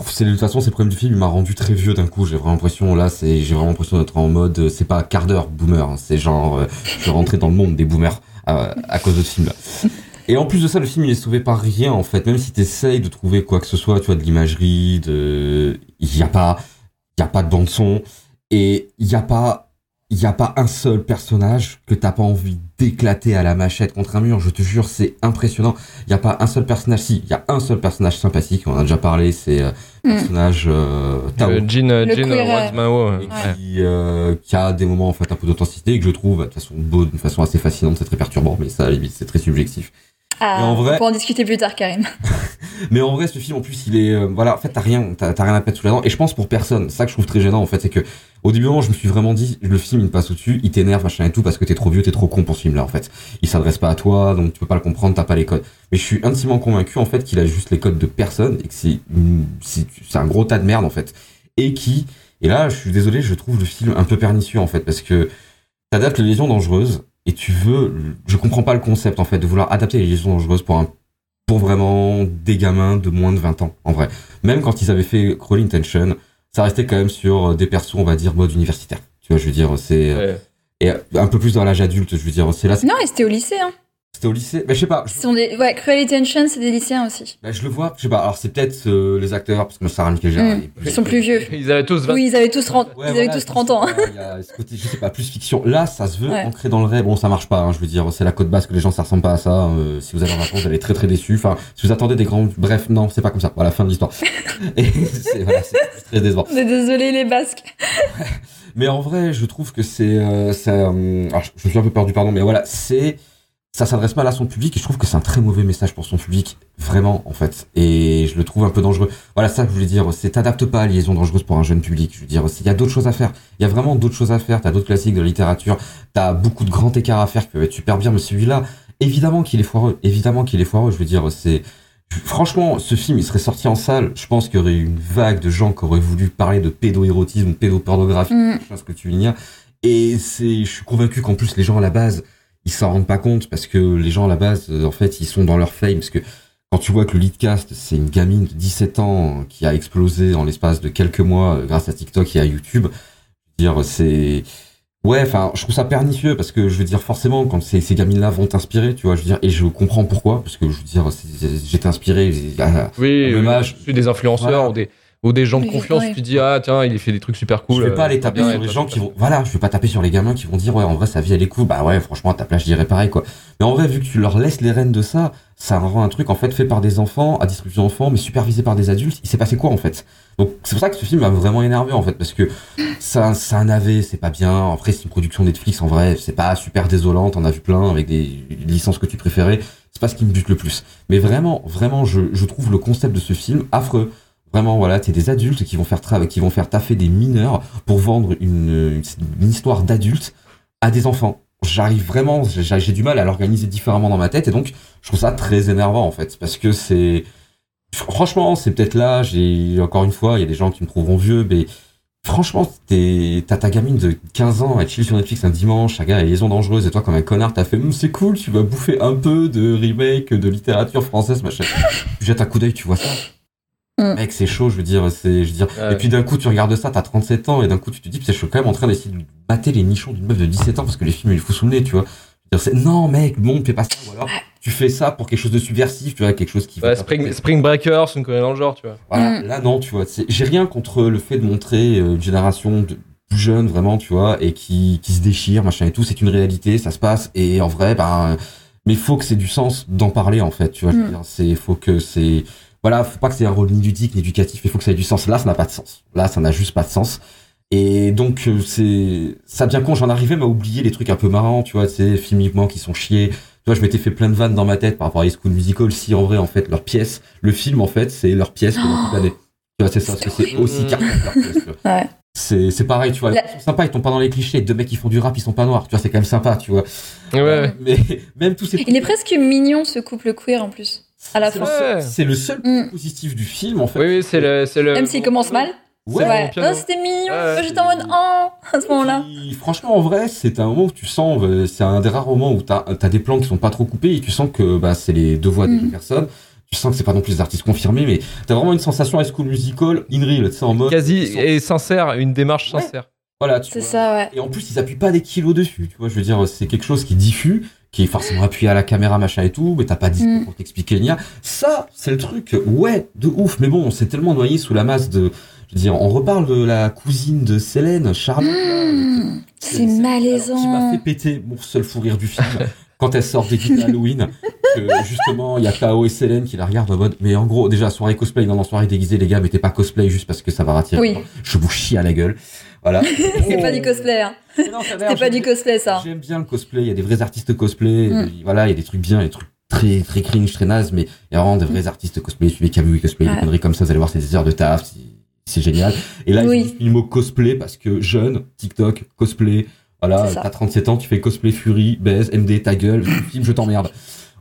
Speaker 3: c'est de toute façon, ces problèmes du film il m'a rendu très vieux d'un coup. J'ai vraiment l'impression, là, c'est, j'ai vraiment l'impression d'être en mode, euh, c'est pas quart d'heure boomer, hein, c'est genre, euh, je rentré dans le monde des boomers euh, à cause de ce film-là. Et en plus de ça, le film il est sauvé par rien en fait. Même si t'essayes de trouver quoi que ce soit, tu vois, de l'imagerie, de, il y a pas, il y a pas de bande son et il y a pas, il y a pas un seul personnage que t'as pas envie d'éclater à la machette contre un mur. Je te jure, c'est impressionnant. Il y a pas un seul personnage. Si, il y a un seul personnage sympathique. On en a déjà parlé. C'est euh, le
Speaker 2: Mm.
Speaker 3: personnage euh, Tao.
Speaker 1: Euh, Jean, euh,
Speaker 2: Le
Speaker 1: Jean
Speaker 2: queer,
Speaker 3: Et
Speaker 1: ouais.
Speaker 3: qui, euh, qui a des moments en fait un peu d'authenticité et que je trouve de toute façon beau d'une façon assez fascinante, c'est très perturbant, mais ça à la limite c'est très subjectif.
Speaker 2: Ah,
Speaker 3: en vrai-
Speaker 2: on peut en discuter plus tard, Karim.
Speaker 3: Mais en vrai, ce film, en plus, il est, euh, voilà, en fait, t'as rien, t'as rien à mettre sous la dent. Et je pense pour personne. C'est ça que je trouve très gênant, en fait, c'est que, au début, moment, je me suis vraiment dit, le film, il passe au-dessus, il t'énerve, machin et tout, parce que t'es trop vieux, t'es trop con pour ce film-là, en fait. Il s'adresse pas à toi, donc tu peux pas le comprendre, t'as pas les codes. Mais je suis intimement convaincu, en fait, qu'il a juste les codes de personne, et que c'est, c'est c'est un gros tas de merde, en fait. Et qui, et là, je suis désolé, je trouve le film un peu pernicieux, en fait, parce que t'adaptes les lésions dangereuses, et tu veux, je comprends pas le concept, en fait, de vouloir adapter les lésions dangereuses pour un pour vraiment des gamins de moins de 20 ans, en vrai. Même quand ils avaient fait Crawl Intention, ça restait quand même sur euh, des persos, on va dire, mode universitaire. Tu vois, je veux dire, c'est... euh,
Speaker 1: Ouais.
Speaker 3: Et un peu plus dans l'âge adulte, je veux dire, c'est là...
Speaker 2: Non, et c'était au lycée. Hein.
Speaker 3: C'était au lycée Mais je sais pas, je,
Speaker 2: sont des... Ouais, Cruel Intention, c'est des lycéens aussi.
Speaker 3: bah, je le vois, je sais pas, alors c'est peut-être euh, les acteurs, parce que Sarah Michael Gellar
Speaker 2: Mm.
Speaker 3: est plus-
Speaker 2: Ils sont plus vieux.
Speaker 1: Ils avaient tous 20
Speaker 2: Oui, ils avaient tous 30,
Speaker 3: Ouais,
Speaker 2: ils avaient tous
Speaker 3: je
Speaker 2: 30
Speaker 3: pense
Speaker 2: ans.
Speaker 3: que, Il y a ce côté, je sais pas, plus fiction. Là, ça se veut
Speaker 2: Ouais.
Speaker 3: ancré dans le vrai. Bon, ça marche pas, hein, je veux dire, c'est la côte basque, les gens, ça ressemble pas à ça. euh, si vous allez en vacances, vous allez être très très déçus. Enfin, si vous attendez des grands... Bref, non, c'est pas comme ça. Voilà, fin de l'histoire. Et c'est voilà, c'est très décevant.
Speaker 2: Est désolé, les Basques.
Speaker 3: Mais en vrai, je trouve que c'est, euh, euh, alors, je je me suis un peu perdu, pardon, mais voilà, c'est, ça s'adresse mal à son public et je trouve que c'est un très mauvais message pour son public, vraiment, en fait. Et je le trouve un peu dangereux. Voilà, ça que je voulais dire, c'est t'adaptes pas à Liaison dangereuse pour un jeune public. Je veux dire, il y a d'autres choses à faire. Il y a vraiment d'autres choses à faire. T'as d'autres classiques de la littérature. T'as beaucoup de grands écarts à faire qui peuvent être super bien, mais celui-là, évidemment qu'il est foireux. Évidemment qu'il est foireux. Je veux dire, c'est, Franchement, ce film, il serait sorti en salle. Je pense qu'il y aurait eu une vague de gens qui auraient voulu parler de pédoérotisme, pédopornographie,
Speaker 2: Mm.
Speaker 3: je pense que tu viens. Et c'est, je suis convaincu qu'en plus, les gens à la base, ils s'en rendent pas compte parce que les gens à la base, euh, en fait, ils sont dans leur fame. Parce que quand tu vois que le lead cast, c'est une gamine de 17 ans qui a explosé en l'espace de quelques mois euh, grâce à TikTok et à YouTube, je veux dire, c'est, Ouais, enfin, je trouve ça pernicieux parce que je veux dire forcément quand ces, ces gamines-là vont t'inspirer, tu vois, je veux dire, et je comprends pourquoi parce que je veux dire, j'étais inspiré. à-
Speaker 1: Oui,
Speaker 3: même
Speaker 1: oui,
Speaker 3: âge.
Speaker 1: je suis des influenceurs
Speaker 3: Voilà.
Speaker 1: ou des ou des gens de confiance. Tu dis ah tiens il fait des trucs super cool.
Speaker 3: je vais pas aller taper sur
Speaker 1: et
Speaker 3: les gens qui vont, voilà, je vais pas taper sur les gamins qui vont dire ouais en vrai sa vie elle est cool, bah ouais franchement à ta place je dirais pareil quoi. Mais en vrai vu que tu leur laisses les rênes de ça, ça rend un truc en fait fait par des enfants, à distribution d'enfants, mais supervisé par des adultes. Il s'est passé quoi en fait? Donc c'est pour ça que ce film m'a vraiment énervé en fait parce que ça, ça un AV, c'est pas bien. Après c'est une production Netflix en vrai, c'est pas super désolante. On a vu plein avec des licences que tu préférais. C'est pas ce qui me bute le plus. Mais vraiment, vraiment, je, je trouve le concept de ce film affreux. Vraiment, voilà, t'es des adultes qui vont faire qui vont faire taffer des mineurs pour vendre une, histoire d'adultes à des enfants. J'arrive vraiment, j'ai du mal à l'organiser différemment dans ma tête et donc je trouve ça très énervant en fait. Parce que c'est franchement c'est peut-être là j'ai encore une fois il y a des gens qui me trouveront vieux mais franchement t'as ta gamine de 15 ans elle chill sur Netflix un dimanche un gars elle liaison dangereuse et toi comme un connard t'as fait Hum, c'est cool tu vas bouffer un peu de remake de littérature française machin. Tu jettes un coup d'œil tu vois ça
Speaker 2: Mm.
Speaker 3: mec c'est chaud je veux dire c'est je veux dire
Speaker 1: Ouais.
Speaker 3: et puis d'un coup tu regardes ça t'as 37 ans et d'un coup tu te dis putain je suis quand même en train d'essayer de mater les nichons d'une meuf de 17 ans parce que les films sous le nez tu vois Je veux dire, c'est- non mec bon fais pas ça ou alors tu fais ça pour quelque chose de subversif tu vois quelque chose qui
Speaker 1: Ouais, Spring, Spring Breakers, une connerie dans le genre, tu vois.
Speaker 3: voilà,
Speaker 2: Mm.
Speaker 3: là non, tu vois, c'est- j'ai rien contre le fait de montrer euh, une génération de plus jeune vraiment, tu vois, et qui, qui se déchire, machin et tout, c'est une réalité, ça se passe, et en vrai, ben, mais faut que c'est du sens d'en parler en fait, tu vois, je veux
Speaker 2: Mm.
Speaker 3: dire, c'est, faut que c'est, voilà, faut pas que c'est un rôle ni ludique ni éducatif, mais faut que ça ait du sens. Là, ça n'a pas de sens. Là, ça n'a juste pas de sens. Et donc, euh, c'est, ça devient con, j'en arrivais même à oublier les trucs un peu marrants, tu vois, c'est filmiquement qui sont chiés, vois, je m'étais fait plein de vannes dans ma tête par rapport à High School Musical. Si en vrai, en fait, leur pièce, le film, en fait, c'est leur pièce pendant toute l'année. Tu vois, c'est ça, parce que c'est aussi carton leur pièce. tu vois.
Speaker 2: Ouais.
Speaker 3: C'est, c'est pareil, tu vois. Ils sont sympas, ils tombent pas dans les clichés. Deux mecs qui font du rap, ils sont pas noirs. Tu vois, c'est quand même sympa, tu vois.
Speaker 1: Ouais, ouais.
Speaker 3: Mais même tous ces
Speaker 2: Il est presque mignon ce couple queer en plus. À la
Speaker 3: c'est
Speaker 2: fin.
Speaker 3: le seul-
Speaker 1: Ouais.
Speaker 3: c'est le seul
Speaker 2: Mm.
Speaker 3: point positif du film, en fait.
Speaker 1: Oui, oui, c'est le, c'est le.
Speaker 2: Même s'il commence mal.
Speaker 3: Ouais.
Speaker 2: Ouais. Oh, c'était mignon. J'étais en mode oh à ce moment-là.
Speaker 3: Franchement, en vrai, c'est un moment où tu sens, euh, c'est un des rares moments où t'as as des plans qui sont pas trop coupés et tu sens que bah, c'est les deux voix des
Speaker 2: Mhm.
Speaker 3: deux personnes. Tu sens que c'est pas non plus des artistes confirmés, mais t'as vraiment une sensation High School Musical in real, tu sais, en mode.
Speaker 1: Quasi
Speaker 3: sont-
Speaker 1: et sincère, une démarche
Speaker 3: Ouais.
Speaker 1: sincère.
Speaker 3: Voilà, tu
Speaker 2: C'est ça, ouais.
Speaker 3: Et en plus, ils appuient pas des kilos dessus, tu vois. Je veux dire, c'est quelque chose qui est diffus, qui est forcément appuyé à la caméra, machin et tout, mais t'as pas dit
Speaker 2: Mm.
Speaker 3: pour t'expliquer rien. Ça, c'est le truc, ouais, de ouf. Mais bon, on s'est tellement noyé sous la masse de. Je veux dire, on reparle de la cousine de Célène, Charlotte. là,
Speaker 2: Mmh, c'est
Speaker 3: alors, Qui m'a
Speaker 2: malaisant.
Speaker 3: fait péter mon seul fou rire du film quand elle sort des guides Halloween. Que justement, il y a Kao et Célène qui la regardent en mode. Mais en gros, déjà, soirée cosplay, non, non, soirée déguisée, les gars, mettez pas cosplay juste parce que ça va rattirer.
Speaker 2: Oui.
Speaker 3: Je vous chie à la gueule. Voilà.
Speaker 2: C'est pas du cosplay. Hein. C'était pas du cosplay ça.
Speaker 3: J'aime bien le cosplay. Il y a des vrais artistes cosplay.
Speaker 2: Mm.
Speaker 3: Et Voilà, il y a des trucs bien, a des trucs très, très cringe, très naze, mais il y a vraiment des vrais artistes cosplay. Suivez Camus cosplay, des
Speaker 2: Ouais.
Speaker 3: conneries comme ça, vous allez voir, c'est des heures de taf. c'est- C'est génial. Et là,
Speaker 2: Oui.
Speaker 3: ils ont le mot cosplay parce que jeune, TikTok, cosplay. Voilà,
Speaker 2: C'est
Speaker 3: t'as 37 ans, tu fais cosplay Fury, baise, MD, ta gueule, film, je t'emmerde.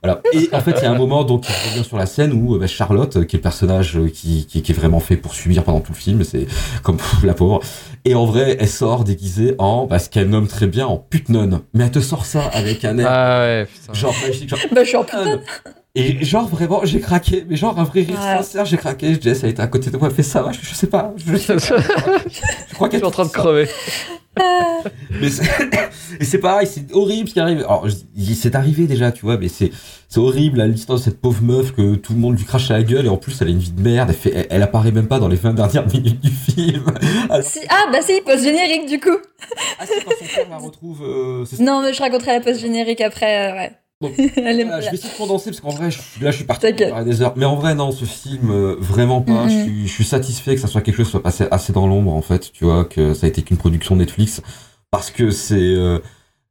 Speaker 3: Voilà. Et en fait, il y a un moment donc il revient sur la scène où euh, bah, Charlotte, euh, qui est le personnage euh, qui, qui, qui est vraiment fait pour subir pendant tout le film, c'est comme pff, la pauvre. Et en vrai, elle sort déguisée en bah, ce qu'elle nomme très bien en pute-nonne. Mais elle te sort ça avec un air
Speaker 1: Ah ouais, putain.
Speaker 3: genre magique, genre
Speaker 2: Bah, je suis en.
Speaker 3: Et genre vraiment j'ai craqué, mais genre un vrai rire
Speaker 2: Ouais.
Speaker 3: sincère, j'ai craqué. Jess elle était à côté de moi, elle fait ça, va, je, je sais pas, je, je, je crois qu'elle
Speaker 1: suis en train de crever.
Speaker 3: Mais c'est- et c'est pareil, c'est horrible ce qui arrive. Alors, c'est arrivé déjà, tu vois, mais c'est c'est horrible là, l'histoire de cette pauvre meuf que tout le monde lui crache à la gueule et en plus elle a une vie de merde. Elle, fait, elle, elle apparaît même pas dans les 20 dernières minutes du film. Alors,
Speaker 2: Si- Ah, bah si, post-générique du coup.
Speaker 3: ah, c'est quand son père la retrouve. euh.
Speaker 2: Non, mais je raconterai la post-générique après, euh, ouais.
Speaker 3: Voilà, je vais essayer de condenser parce qu'en vrai, je, là, je suis parti parler des heures. Mais en vrai, non, ce film, euh, vraiment pas. Je, suis, je suis satisfait que ça soit quelque chose qui soit passé assez dans l'ombre, en fait. Tu vois, que ça a été qu'une production Netflix. Parce que c'est. euh,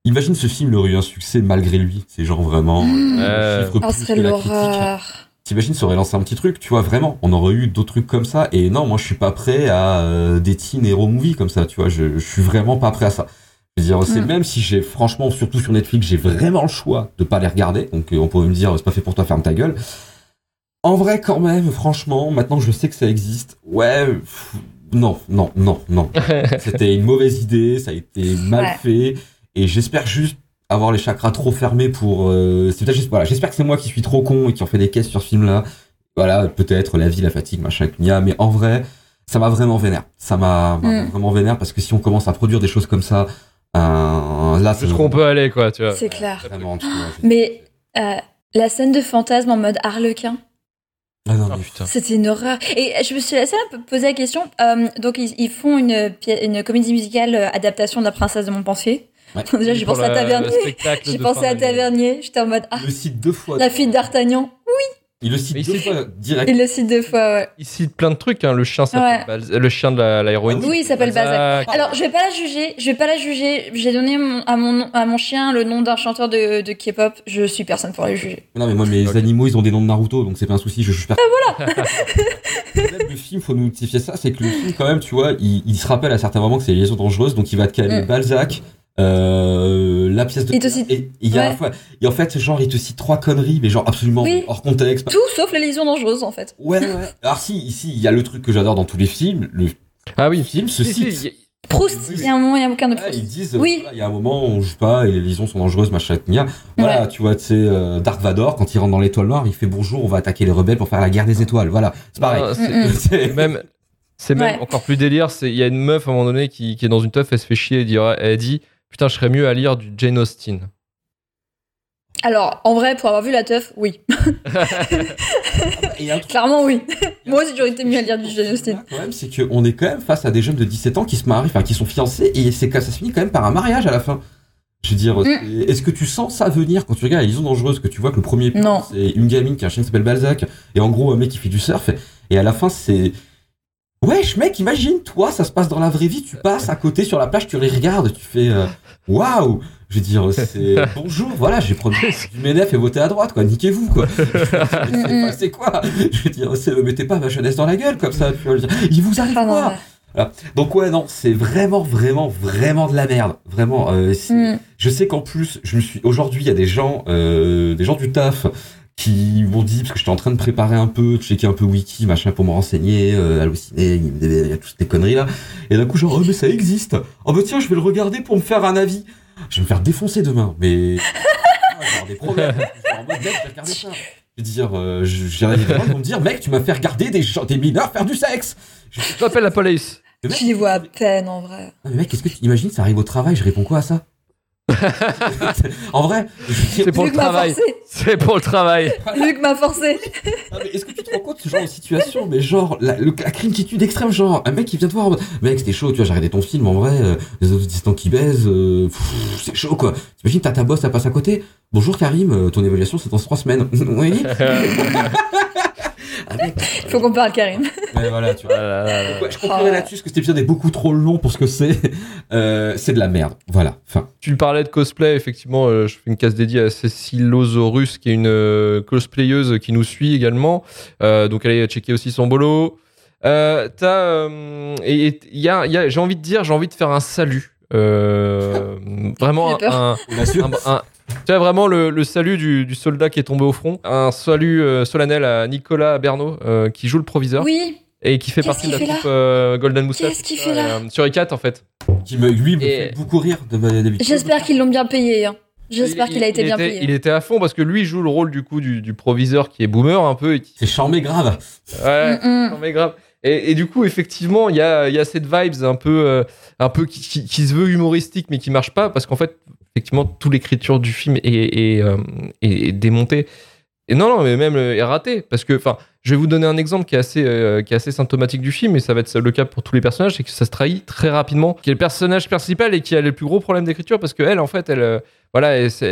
Speaker 3: imagine ce film aurait eu un succès malgré lui. C'est genre vraiment. Euh, chiffre
Speaker 2: Oh,
Speaker 3: plus
Speaker 2: ce serait
Speaker 3: que la critique.
Speaker 2: l'horreur.
Speaker 3: T'imagines, ça aurait lancé un petit truc, tu vois, vraiment. On aurait eu d'autres trucs comme ça. Et non, moi, je suis pas prêt à euh, des teen hero movie comme ça, tu vois. Je, je suis vraiment pas prêt à ça. Je veux dire, c'est
Speaker 2: Mm.
Speaker 3: même si j'ai, franchement, surtout sur Netflix, j'ai vraiment le choix de pas les regarder. Donc, euh, on pourrait me dire, c'est pas fait pour toi, ferme ta gueule. En vrai, quand même, franchement, maintenant que je sais que ça existe, ouais, pff, non, non, non, non. C'était une mauvaise idée, ça a été mal
Speaker 2: Ouais.
Speaker 3: fait, et j'espère juste avoir les chakras trop fermés pour. euh, c'est peut-être juste, voilà, j'espère que c'est moi qui suis trop con et qui en fait des caisses sur ce film-là. Voilà, peut-être la vie, la fatigue, machin, nia, mais en vrai, ça m'a vraiment vénère. Ça m'a
Speaker 2: Mm.
Speaker 3: vraiment vénère parce que si on commence à produire des choses comme ça, là, c'est
Speaker 1: Jusqu'où on peut aller, quoi, tu vois.
Speaker 2: C'est clair.
Speaker 3: vraiment. tu vois, je-
Speaker 2: Mais euh, la scène de fantasme en mode harlequin,
Speaker 3: Ah non, mais
Speaker 1: putain.
Speaker 2: c'était une horreur. Et je me suis laissé un peu poser la question. euh, donc, ils, ils font une, comédie musicale euh, adaptation de La Princesse de Montpensier.
Speaker 3: Ouais.
Speaker 2: Déjà, j'ai pensé à Tavernier. J'ai pensé à. Tavernier. J'étais en mode Ah,
Speaker 3: le cite deux fois.
Speaker 2: la fille d'Artagnan.
Speaker 3: Il le cite deux fois direct.
Speaker 2: Il le cite deux fois, ouais.
Speaker 1: Il cite plein de trucs, hein. Le chien s'appelle Balz- le chien de la, la héroïne.
Speaker 3: Ah
Speaker 2: Oui, il s'appelle Balzac. Alors, je vais pas la juger. Je vais pas la juger. J'ai donné mon- à, mon, à mon chien le nom d'un chanteur de, de K-pop. Je suis personne pour le juger.
Speaker 3: Non mais moi mes animaux ils ont des noms de Naruto donc c'est pas un souci je juge pas. voilà. le film faut nous notifier ça c'est que le film quand même tu vois il, il se rappelle à certains moments que c'est les liaisons dangereuses donc il va te caler
Speaker 2: Mm.
Speaker 3: Balzac euh, la pièce de
Speaker 2: Il te cite-
Speaker 3: et il y a à la fois et en fait genre il te cite trois conneries mais genre absolument
Speaker 2: Oui.
Speaker 3: hors contexte.
Speaker 2: Tout sauf les liaisons dangereuses, en fait.
Speaker 3: Ouais ouais. Alors si ici il y a le truc que j'adore dans tous les films le
Speaker 1: Ah oui.
Speaker 3: film se
Speaker 1: Si, si,
Speaker 3: cite.
Speaker 2: Proust. Il y a un moment, il y a un bouquin de
Speaker 3: Ouais,
Speaker 2: Proust.
Speaker 3: ils disent,
Speaker 2: Oui.
Speaker 3: voilà, il y a un moment où on joue pas et les liaisons sont dangereuses, machin, etc. Voilà,
Speaker 2: Ouais.
Speaker 3: tu vois, tu sais, euh, Dark Vador, quand il rentre dans l'étoile noire, il fait bonjour, on va attaquer les rebelles pour faire la guerre des étoiles. Voilà, c'est pareil.
Speaker 1: C'est-
Speaker 2: Mm, mm.
Speaker 3: C'est-
Speaker 1: même c'est même
Speaker 2: Ouais.
Speaker 1: encore plus délire c'est il y a une meuf à un moment donné qui, qui est dans une teuf elle se fait chier et dit, elle dit putain je serais mieux à lire du Jane Austen
Speaker 2: Alors, en vrai, pour avoir vu la teuf, oui.
Speaker 3: Et un truc-
Speaker 2: Clairement, oui. Moi aussi, j'aurais été mieux à lire du Jane Austen.
Speaker 3: Quand même, c'est qu'on est quand même face à des jeunes de 17 ans qui se marient, enfin, qui sont fiancés, et c'est que ça se finit quand même par un mariage à la fin. Je veux dire,
Speaker 2: Mm.
Speaker 3: est-ce que tu sens ça venir quand tu regardes les liaisons dangereuses, que tu vois que le premier plan,
Speaker 2: Non.
Speaker 3: c'est une gamine qui a un chien qui s'appelle Balzac, et en gros, un mec qui fait du surf, et, et à la fin, c'est. Wesh, mec, imagine, toi, ça se passe dans la vraie vie, tu passes à côté sur la plage, tu les regardes, tu fais. euh, Waouh! Je veux dire, c'est bonjour, voilà, j'ai promis du MEDEF et voter à droite, quoi. Niquez-vous, quoi. c'est c'est quoi? Je veux dire, c'est- mettez pas ma jeunesse dans la gueule comme ça. Tu vois, je veux dire, il vous arrive
Speaker 2: non,
Speaker 3: quoi. Voilà. Donc ouais, non, c'est vraiment, vraiment, vraiment de la merde. Vraiment. euh,
Speaker 2: Mm.
Speaker 3: Je sais qu'en plus, je me suis. Aujourd'hui, il y a des gens, euh, des gens du taf qui m'ont dit parce que j'étais en train de préparer un peu, de checker un peu wiki, machin, pour me renseigner, euh, halluciner, il y a toutes ces conneries là. Et d'un coup, genre, oh mais ça existe. Oh bah tiens, je vais le regarder pour me faire un avis. Je vais me faire défoncer demain, mais. Ah, je vais avoir des problèmes. Je vais en mode, mec, j'ai regardé ça. Je veux dire, euh, j'ai des gens qui vont me dire, mec, tu m'as fait regarder des, gens, des mineurs faire du sexe. Je-
Speaker 1: J'appelle la police.
Speaker 3: Mec,
Speaker 2: Tu les vois à peine en vrai.
Speaker 3: ah, mais mec, qu'est-ce que tu imagines, ça arrive au travail, je réponds quoi à ça? En vrai,
Speaker 1: C'est pour le travail. C'est pour le travail.
Speaker 2: Luc m'a forcé.
Speaker 3: ah, est-ce que tu te rends compte de ce genre de situation Mais genre, la, le- la crinitude extrême, genre, un mec qui vient te voir en mode, mec, c'était chaud, tu vois, j'ai regardé ton film, en vrai, euh, les autres distants qui baisent, euh, c'est chaud quoi. T'imagines, t'as ta boss, elle passe à côté. Bonjour Karim, euh, ton évaluation c'est dans trois semaines. oui
Speaker 2: Il faut qu'on parle, Karim.
Speaker 3: ouais, voilà, tu vois.
Speaker 1: Là là là.
Speaker 3: Ouais, je conclurai là-dessus parce que cet épisode est beaucoup trop long pour ce que c'est. Euh, c'est de la merde. Voilà. Fin.
Speaker 1: Tu parlais de cosplay, effectivement, euh, je fais une case dédiée à Cécilosaurus, qui est une euh, cosplayeuse qui nous suit également. Euh, donc allez checker aussi son bolo. Euh, t'as, euh, et et il y a, il y a- j'ai envie de dire, j'ai envie de faire un salut. Euh, vraiment un, tu vois, vraiment le, le salut du, du soldat qui est tombé au front. Un salut euh, solennel à Nicolas Bernot, euh, qui joue le proviseur
Speaker 2: Oui,
Speaker 1: et qui fait partie de la troupe euh, Golden Moustache.
Speaker 2: Qu'est-ce qu'il fait là
Speaker 1: Euh, Sur E4 en fait.
Speaker 3: Qui me, lui, me
Speaker 1: Et-
Speaker 3: fait beaucoup rire de d'habitude.
Speaker 2: j'espère qu'ils l'ont bien payé. hein. J'espère
Speaker 1: Il-
Speaker 2: qu'il a été
Speaker 1: il
Speaker 2: bien
Speaker 1: était-
Speaker 2: payé.
Speaker 1: Il était à fond parce que lui joue le rôle du coup du, du proviseur qui est boomer un peu et qui
Speaker 3: C'est charmé grave.
Speaker 1: ouais,
Speaker 2: Mm, mm.
Speaker 1: mais grave. Et, du coup effectivement il y a, cette vibes un peu euh, un peu qui, se veut humoristique mais qui marche pas parce qu'en fait effectivement toute l'écriture du film est, euh, démontée. Et non non mais même euh, est ratée parce que enfin je vais vous donner un exemple qui est assez qui est assez symptomatique du film et ça va être le cas pour tous les personnages c'est que ça se trahit très rapidement qui est le personnage principal et qui a le plus gros problème d'écriture parce que elle en fait elle voilà, elle se,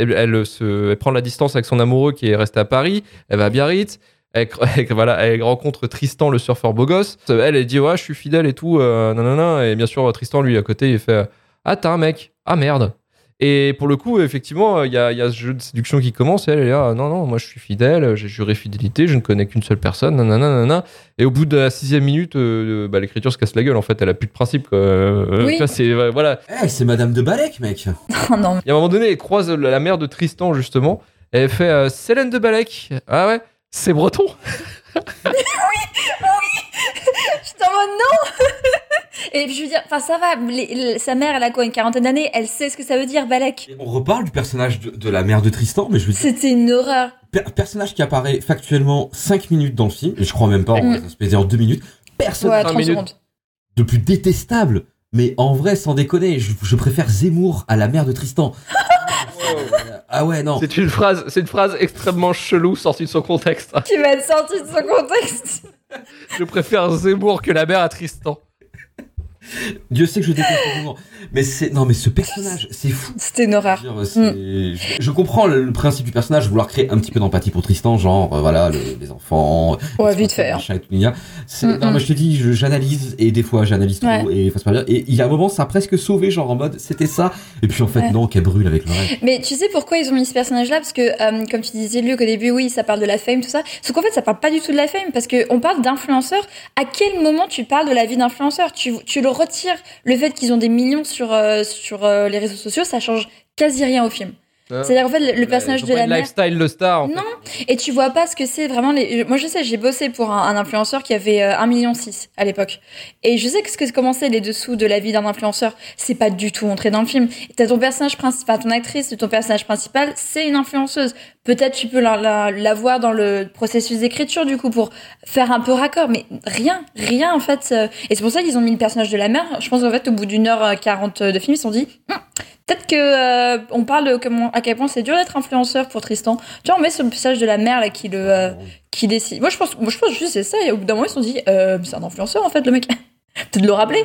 Speaker 1: elle prend la distance avec son amoureux qui est resté à Paris. Elle va à Biarritz. Elle, elle- voilà, elle rencontre Tristan, le surfeur beau gosse. Elle, elle dit Ouais, je suis fidèle et tout. Euh, nanana. Et bien sûr, Tristan, lui, à côté, il fait Ah, t'as un mec. Ah, merde. Et pour le coup, effectivement, il y a, il y a ce jeu de séduction qui commence. Et elle est là Ah, Non, non, moi, je suis fidèle. J'ai juré fidélité. Je ne connais qu'une seule personne. Nanana, nanana. Et au bout de la sixième minute, euh, bah, l'écriture se casse la gueule. En fait, elle a plus de principe. quoi. Euh,
Speaker 2: Oui.
Speaker 1: c'est, voilà.
Speaker 3: Eh, c'est Madame de Balek, mec.
Speaker 2: Oh non.
Speaker 1: Il y a un moment donné, elle croise la mère de Tristan, justement. Et elle fait euh, Célène de Balek. Ah ouais, c'est breton.
Speaker 2: J'étais en mode non Et puis je veux dire, enfin ça va, les- les- sa mère elle a quoi, une quarantaine d'années, elle sait ce que ça veut dire, Balek.
Speaker 3: On reparle du personnage de, de la mère de Tristan, mais je veux dire,
Speaker 2: C'était une horreur.
Speaker 3: per- personnage qui apparaît factuellement 5 minutes dans le film, et je crois même pas, en
Speaker 2: Mm.
Speaker 3: ça se en 2 minutes. Personne
Speaker 2: Ouais,
Speaker 1: cinq
Speaker 2: 30
Speaker 1: minutes.
Speaker 2: secondes.
Speaker 3: de plus détestable. Mais en vrai, sans déconner, je, je préfère Zemmour à la mère de Tristan. ah ouais, non.
Speaker 1: C'est une phrase, c'est une phrase extrêmement chelou sortie de son contexte.
Speaker 2: Qui va être sorti de son contexte.
Speaker 1: Je préfère Zemmour que la mère à Tristan.
Speaker 3: Dieu sait que je déteste Zemmour. Mais c'est, non, mais ce personnage, c'est fou.
Speaker 2: C'était une horreur.
Speaker 3: Je comprends le, le principe du personnage, vouloir créer un petit peu d'empathie pour Tristan, genre, euh, voilà, le- les enfants.
Speaker 2: Ouais, vite fait, hein.
Speaker 3: machin et tout. C'est-
Speaker 2: Mm,
Speaker 3: non,
Speaker 2: mm.
Speaker 3: mais je te dis, j'analyse, et des fois, j'analyse trop,
Speaker 2: Ouais.
Speaker 3: et face pas bien. Et il y a un moment, ça a presque sauvé, genre, en mode, c'était ça. Et puis, en fait,
Speaker 2: Ouais.
Speaker 3: non, qu'elle brûle avec le reste.
Speaker 2: Mais tu sais pourquoi ils ont mis ce personnage-là? Parce que, euh, comme tu disais, Luc, au début, oui, ça parle de la fame, tout ça. Sauf qu'en fait, ça parle pas du tout de la fame, parce qu'on parle d'influenceurs. À quel moment tu parles de la vie d'influenceurs tu, tu le retires, le fait qu'ils ont des millions sur, euh, sur euh, les réseaux sociaux, ça change quasi rien au film. C'est-à-dire, en fait, le, le personnage de la mère.
Speaker 1: lifestyle de star. en fait.
Speaker 2: Non, et tu vois pas ce que c'est vraiment les. Moi, je sais, j'ai bossé pour un, un influenceur qui avait euh, 1,6 million à l'époque. Et je sais que ce que comment c'est les dessous de la vie d'un influenceur, c'est pas du tout montré dans le film. T'as ton personnage principal, ton actrice de ton personnage principal, c'est une influenceuse. Peut-être tu peux la, la, la voir dans le processus d'écriture, du coup, pour faire un peu raccord, mais rien, rien en fait. euh, Et c'est pour ça qu'ils ont mis le personnage de la mère. Je pense qu'en fait, au bout d'une heure euh, quarante de film, ils se sont dit. Hum, Peut-être que euh, on parle de comment, à quel point c'est dur d'être influenceur pour Tristan. Tu vois, on met ce message de la mère là qui le euh, qui décide. Moi, je pense, moi, je pense juste c'est ça. Et au bout d'un moment, ils se sont dit, euh, c'est un influenceur en fait, le mec. Peut-être le rappeler.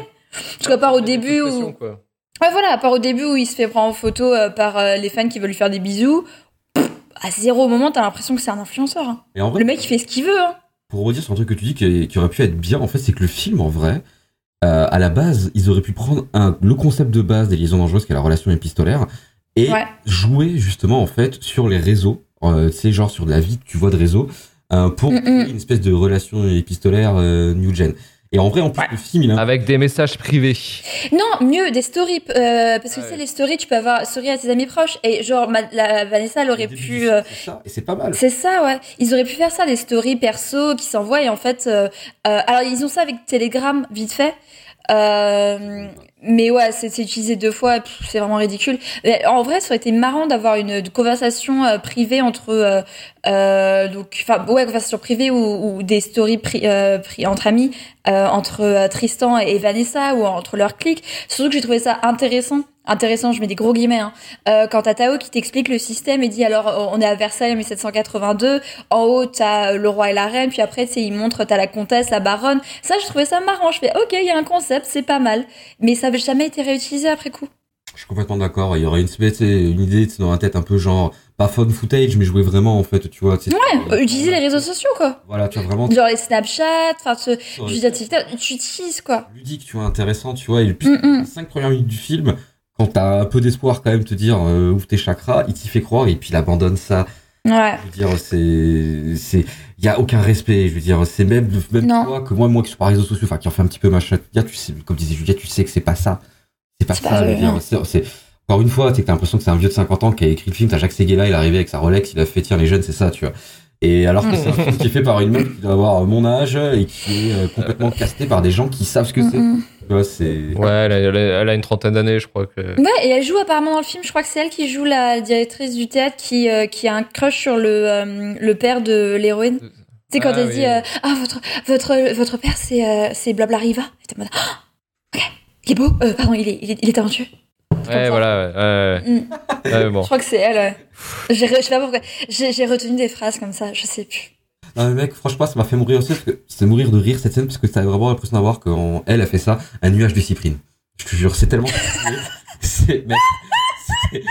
Speaker 2: Parce qu'à part au début où,
Speaker 1: quoi.
Speaker 2: ouais, voilà, à part au début où il se fait prendre en photo par les fans qui veulent lui faire des bisous. pff, À zéro moment, t'as l'impression que c'est un influenceur. hein.
Speaker 3: Et en vrai,
Speaker 2: Le mec, il fait ce qu'il veut. Hein.
Speaker 3: pour redire sur un truc que tu dis qui, qui aurait pu être bien, en fait, c'est que le film, en vrai, euh, à la base, ils auraient pu prendre un, le concept de base des liaisons dangereuses, qui est la relation épistolaire, et
Speaker 2: Ouais.
Speaker 3: jouer justement en fait sur les réseaux, euh, c'est genre sur de la vie que tu vois de réseau, euh, pour
Speaker 2: Mm, mm.
Speaker 3: une espèce de relation épistolaire euh, new gen. Et en vrai, en plus, le film, il a
Speaker 1: Avec des messages privés.
Speaker 2: Non, mieux, des stories. euh, parce que tu
Speaker 1: Ouais.
Speaker 2: sais, les stories, tu peux avoir story à tes amis proches. Et genre, ma- la, Vanessa, elle aurait pu. euh,
Speaker 3: c'est ça, et c'est pas mal.
Speaker 2: C'est ça, ouais. Ils auraient pu faire ça, des stories perso qui s'envoient. Et en fait, euh, euh, alors ils ont ça avec Telegram, vite fait. Euh, mais ouais, c'est utilisé deux fois, c'est vraiment ridicule. En vrai, ça aurait été marrant d'avoir une, conversation euh, privée entre, euh, euh, donc, enfin, ouais, conversation privée ou, ou des stories pri- euh, entre amis, euh, entre Tristan et Vanessa ou entre leurs clics. Surtout que j'ai trouvé ça intéressant. Intéressant, je mets des gros guillemets. Hein. Euh, quand t'as Tao qui t'explique le système et dit alors euh, on est à Versailles en 1782, en haut t'as le roi et la reine, puis après tu il montre t'as la comtesse, la baronne. Ça je trouvais ça marrant. Je fais ok il y a un concept, c'est pas mal, mais ça avait jamais été réutilisé après coup.
Speaker 3: Je suis complètement d'accord. Il y aurait une, espèce- une idée dans la tête un peu genre, pas phone footage, mais jouer vraiment en fait, tu vois.
Speaker 2: Ouais,
Speaker 3: euh,
Speaker 2: euh, utiliser les réseaux sociaux quoi.
Speaker 3: Voilà, tu vois vraiment.
Speaker 2: Genre les Snapchat, enfin tu utilises quoi.
Speaker 3: ludique, tu vois, intéressant, tu vois. Et
Speaker 2: Mm, mm.
Speaker 3: les cinq premières minutes du film, quand t'as un peu d'espoir quand même, te dire euh, ouvre tes chakras, il t'y fait croire et puis il abandonne ça.
Speaker 2: Ouais.
Speaker 3: Je veux dire, c'est, c'est, il y a aucun respect. Je veux dire, c'est même, même toi que moi, moi qui suis par réseaux sociaux, enfin qui en fait un petit peu machin, tu sais, comme disait Julia, tu sais que c'est pas ça. C'est pas ça.
Speaker 2: pas
Speaker 3: je veux dire,
Speaker 2: non.
Speaker 3: c'est, c'est- encore une fois, t'as l'impression que c'est un vieux de 50 ans qui a écrit le film. T'as Jacques Seguela, il est arrivé avec sa Rolex, il a fait tiens les jeunes, c'est ça, tu vois. Et alors que c'est un film qui est fait par une meuf qui doit avoir mon âge et qui est euh, complètement casté par des gens qui savent ce que c'est.
Speaker 2: Mm, mm.
Speaker 3: C'est.
Speaker 1: Ouais, elle a, elle une trentaine d'années, je crois que.
Speaker 2: Ouais, et elle joue apparemment dans le film, je crois que c'est elle qui joue la directrice du théâtre qui, euh, qui a un crush sur le, euh, le père de l'héroïne. Tu sais, quand
Speaker 1: Ah,
Speaker 2: elle
Speaker 1: oui.
Speaker 2: dit euh, Ah, votre, votre, votre père, c'est euh, c'est Blabla Riva. Et mode Ah, Ok, il est beau. Euh, pardon, il est, il est, il est talentueux.
Speaker 1: Ouais, voilà. ouais, ouais,
Speaker 2: Mm.
Speaker 1: Ouais. Ouais, bon.
Speaker 2: Je crois que c'est elle. J'ai re- Je sais pas pourquoi. J'ai j'ai retenu des phrases comme ça, je sais plus.
Speaker 3: Non, mais mec, franchement, ça m'a fait mourir aussi parce que c'était mourir de rire cette scène parce que t'avais vraiment l'impression d'avoir qu'elle a fait ça, un nuage de cyprine. Je te jure, c'est tellement. c'est, mec, c'est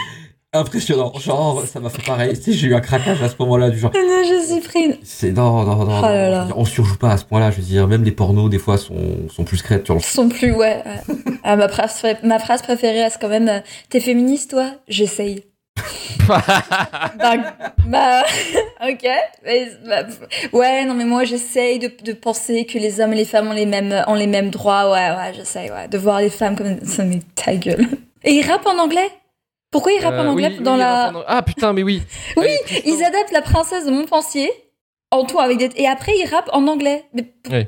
Speaker 3: impressionnant. Genre, ça m'a fait pareil. Tu sais, j'ai eu un craquage à ce moment-là, du genre.
Speaker 2: Non, je suis prise.
Speaker 3: C'est, non, non, non.
Speaker 2: Oh là là.
Speaker 3: On surjoue pas à ce point-là, je veux dire, même les pornos, des fois, sont, sont plus.
Speaker 2: Ils sont plus, ouais. Ah, ma, phrase, ma phrase préférée, c'est quand même euh, T'es féministe, toi? J'essaye. bah, bah, ok. Mais, bah, ouais, non, mais moi, j'essaye de, de penser que les hommes et les femmes ont les mêmes, ont les mêmes droits. Ouais, ouais, j'essaye, ouais. De voir les femmes comme ça, mais ta gueule. Et ils rappent en anglais? Pourquoi ils rappent
Speaker 1: Euh,
Speaker 2: en anglais
Speaker 1: oui,
Speaker 2: dans
Speaker 1: oui,
Speaker 2: la.
Speaker 1: en- Ah putain, mais oui.
Speaker 2: Oui. Ils adaptent la princesse de Montpensier en tout avec des. Et après, ils rappent en anglais. Mais
Speaker 1: Oui.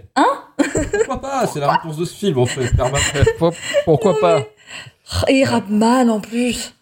Speaker 3: Pourquoi pas C'est la réponse de ce film, en fait.
Speaker 1: Pourquoi pas
Speaker 2: Et ils rappent mal en plus.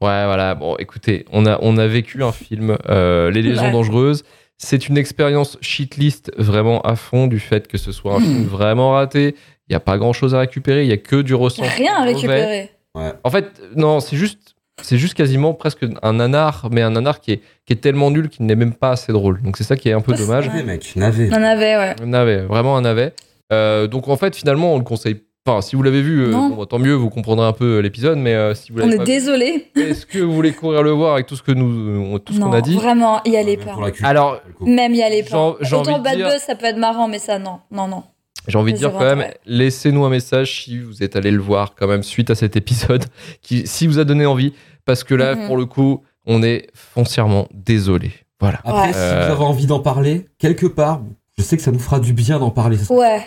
Speaker 1: Ouais, voilà. Bon, écoutez, on a, on a vécu un film, euh, Les Légions
Speaker 2: Ouais.
Speaker 1: Dangereuses. C'est une expérience shitlist vraiment à fond du fait que ce soit un film vraiment raté. Il n'y a pas grand chose à récupérer. Il y a que du ressenti.
Speaker 2: rien à
Speaker 1: mauvais. En fait, non, c'est juste, c'est juste quasiment presque un nanar, mais un nanar qui est, qui est tellement nul qu'il n'est même pas assez drôle. Donc c'est ça qui est un peu
Speaker 2: Ouais, c'est
Speaker 1: dommage.
Speaker 3: Navet, mec, navet.
Speaker 2: On en avait, ouais.
Speaker 1: Un navet, vraiment un navet. Euh, donc en fait, finalement, on le conseille. Enfin, si vous l'avez vu, euh, bon, tant mieux, vous comprendrez un peu euh, l'épisode. Mais euh, si vous
Speaker 2: On
Speaker 1: l'avez
Speaker 2: est
Speaker 1: pas
Speaker 2: désolé.
Speaker 1: vu, est-ce que vous voulez courir le voir avec tout ce que nous, tout ce qu'on a dit?
Speaker 2: vraiment, y allez pas.
Speaker 1: Alors.
Speaker 2: Même y allez pas. Autant Bad
Speaker 1: dire-
Speaker 2: Buzz, ça peut être marrant, mais ça, non. Non, non.
Speaker 1: J'ai envie de dire quand
Speaker 2: vrai,
Speaker 1: même,
Speaker 2: ouais.
Speaker 1: laissez-nous un message si vous êtes allé le voir quand même suite à cet épisode, qui, si vous a donné envie, parce que là,
Speaker 2: Mhm.
Speaker 1: pour le coup, on est foncièrement désolé. Voilà.
Speaker 3: Après,
Speaker 2: Ouais.
Speaker 3: si vous avez envie d'en parler, quelque part, je sais que ça nous fera du bien d'en parler.
Speaker 2: Ouais,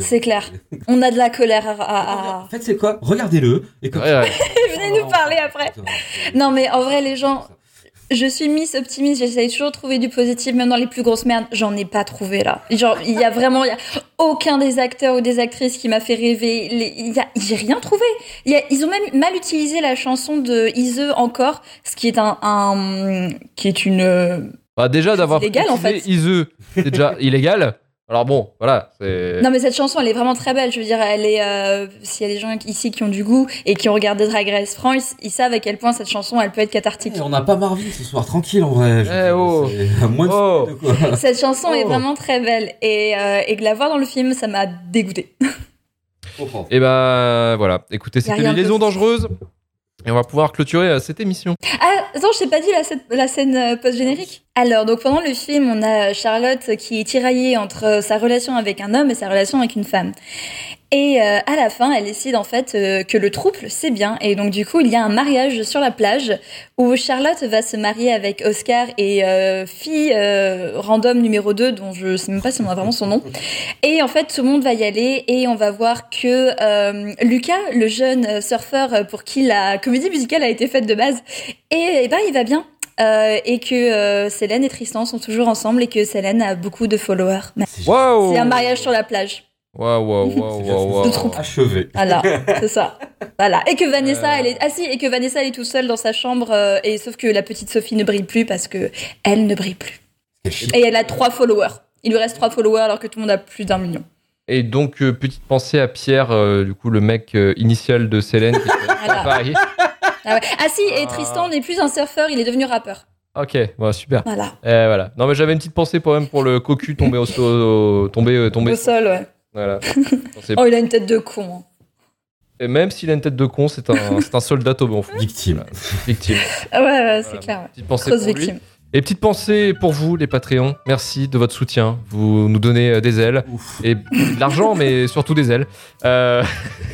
Speaker 2: c'est clair. On a de la colère à. à- à-
Speaker 3: En fait, c'est quoi? Regardez-le. Et comme
Speaker 1: Ouais, ouais.
Speaker 2: Venez nous parler après. Non, mais en vrai, les gens, je suis Miss Optimiste, j'essaye toujours de trouver du positif, même dans les plus grosses merdes. J'en ai pas trouvé là. Genre, il y a vraiment, il y a aucun des acteurs ou des actrices qui m'a fait rêver. Les- il y a- J'ai rien trouvé. Y a- ils ont même mal utilisé la chanson de Ise encore, ce qui est un, un- qui est une. euh,
Speaker 1: Bah, déjà d'avoir
Speaker 2: illégal, en fait.
Speaker 1: Iseux, c'est déjà illégal. Alors bon, voilà.
Speaker 2: Non mais cette chanson elle est vraiment très belle. Je veux dire, elle est. euh, S'il y a des gens ici qui ont du goût et qui ont regardé Drag Race France, ils savent à quel point cette chanson elle peut être cathartique.
Speaker 3: Eh, on n'a pas Marvin ce soir, tranquille en vrai.
Speaker 1: Eh, oh.
Speaker 3: c'est à moins de
Speaker 1: Oh.
Speaker 3: de quoi.
Speaker 2: Cette chanson est
Speaker 1: Oh.
Speaker 2: vraiment très belle et, euh, et que la voir dans le film, ça m'a dégoûté.
Speaker 1: Et bah voilà, écoutez, c'était les
Speaker 2: de
Speaker 1: liaisons
Speaker 2: positif.
Speaker 1: dangereuses. Et on va pouvoir clôturer euh, cette émission.
Speaker 2: Ah, attends, je t'ai pas dit la, scène- la scène euh, post-générique Alors, donc pendant le film, on a Charlotte qui est tiraillée entre sa relation avec un homme et sa relation avec une femme. Et euh, à la fin, elle décide en fait euh, que le trouble, c'est bien. Et donc du coup, il y a un mariage sur la plage où Charlotte va se marier avec Oscar et euh, fille euh, random numéro 2, dont je sais même pas si on a vraiment son nom. Et en fait, tout le monde va y aller et on va voir que euh, Lucas, le jeune surfeur pour qui la comédie musicale a été faite de base, et, et ben il va bien. Euh, et que euh, Célène et Tristan sont toujours ensemble et que Célène a beaucoup de followers.
Speaker 1: Waouh
Speaker 2: C'est un mariage sur la plage.
Speaker 1: Waouh, waouh, waouh, waouh.
Speaker 3: Achevé.
Speaker 2: Voilà, c'est ça. Voilà. Et que Vanessa,
Speaker 1: Euh.
Speaker 2: elle est ah si, et que Vanessa elle est tout seule dans sa chambre euh, et sauf que la petite Sophie ne brille plus parce que elle ne brille plus. Et elle a trois followers. Il lui reste trois followers alors que tout le monde a plus d'un million.
Speaker 1: Et donc, euh, petite pensée à Pierre, euh, du coup, le mec euh, initial de Célène. Qui
Speaker 2: Voilà.
Speaker 1: pareil.
Speaker 2: Ah, ouais. ah si, et
Speaker 1: Ah.
Speaker 2: Tristan n'est plus un surfeur, il est devenu rappeur.
Speaker 1: Ok, bon, super.
Speaker 2: Voilà.
Speaker 1: Eh, voilà. Non, mais j'avais une petite pensée pour même pour le cocu tombé au, au- tombé, euh, tombé.
Speaker 2: Au sol, ouais.
Speaker 1: Voilà.
Speaker 2: Oh, il a une tête de con. hein.
Speaker 1: Et même s'il a une tête de con, c'est un, c'est un soldat au bon fond.
Speaker 3: Victime.
Speaker 1: Victime.
Speaker 2: Ah ouais, ouais, c'est
Speaker 1: Voilà.
Speaker 2: clair. ouais.
Speaker 1: Petite pensée
Speaker 2: Grosse
Speaker 1: pour lui. Et petite pensée pour vous, les Patreons. Merci de votre soutien. Vous nous donnez euh, des ailes
Speaker 3: Ouf.
Speaker 1: et de l'argent, mais surtout des ailes. Euh,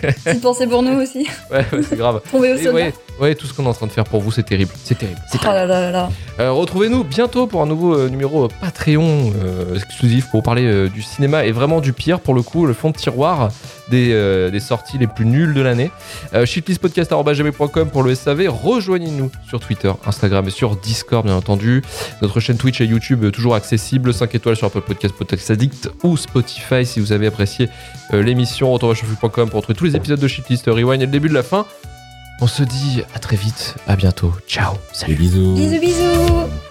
Speaker 2: Petite pensée pour nous aussi.
Speaker 1: ouais, ouais, c'est grave.
Speaker 2: Tomber au
Speaker 1: ouais, ouais, tout ce qu'on est en train de faire pour vous, c'est terrible. C'est terrible. C'est
Speaker 2: Oh là là là là.
Speaker 1: Euh, Retrouvez-nous bientôt pour un nouveau euh, numéro Patreon euh, exclusif pour parler euh, du cinéma et vraiment du pire pour le coup, le fond de tiroir des, euh, des sorties les plus nulles de l'année. Euh, shitlistpodcast.com pour le SAV. Rejoignez-nous sur Twitter, Instagram et sur Discord bien entendu. Notre chaîne Twitch et YouTube euh, toujours accessible. 5 étoiles sur Apple Podcast, Podcast Addict ou Spotify si vous avez apprécié euh, l'émission. Retour à chauffe.com pour retrouver tous les épisodes de Shitlist, Rewind et le début de la fin. On se dit à très vite, à bientôt. Ciao, salut.
Speaker 3: Bisous.
Speaker 2: Bisous bisous.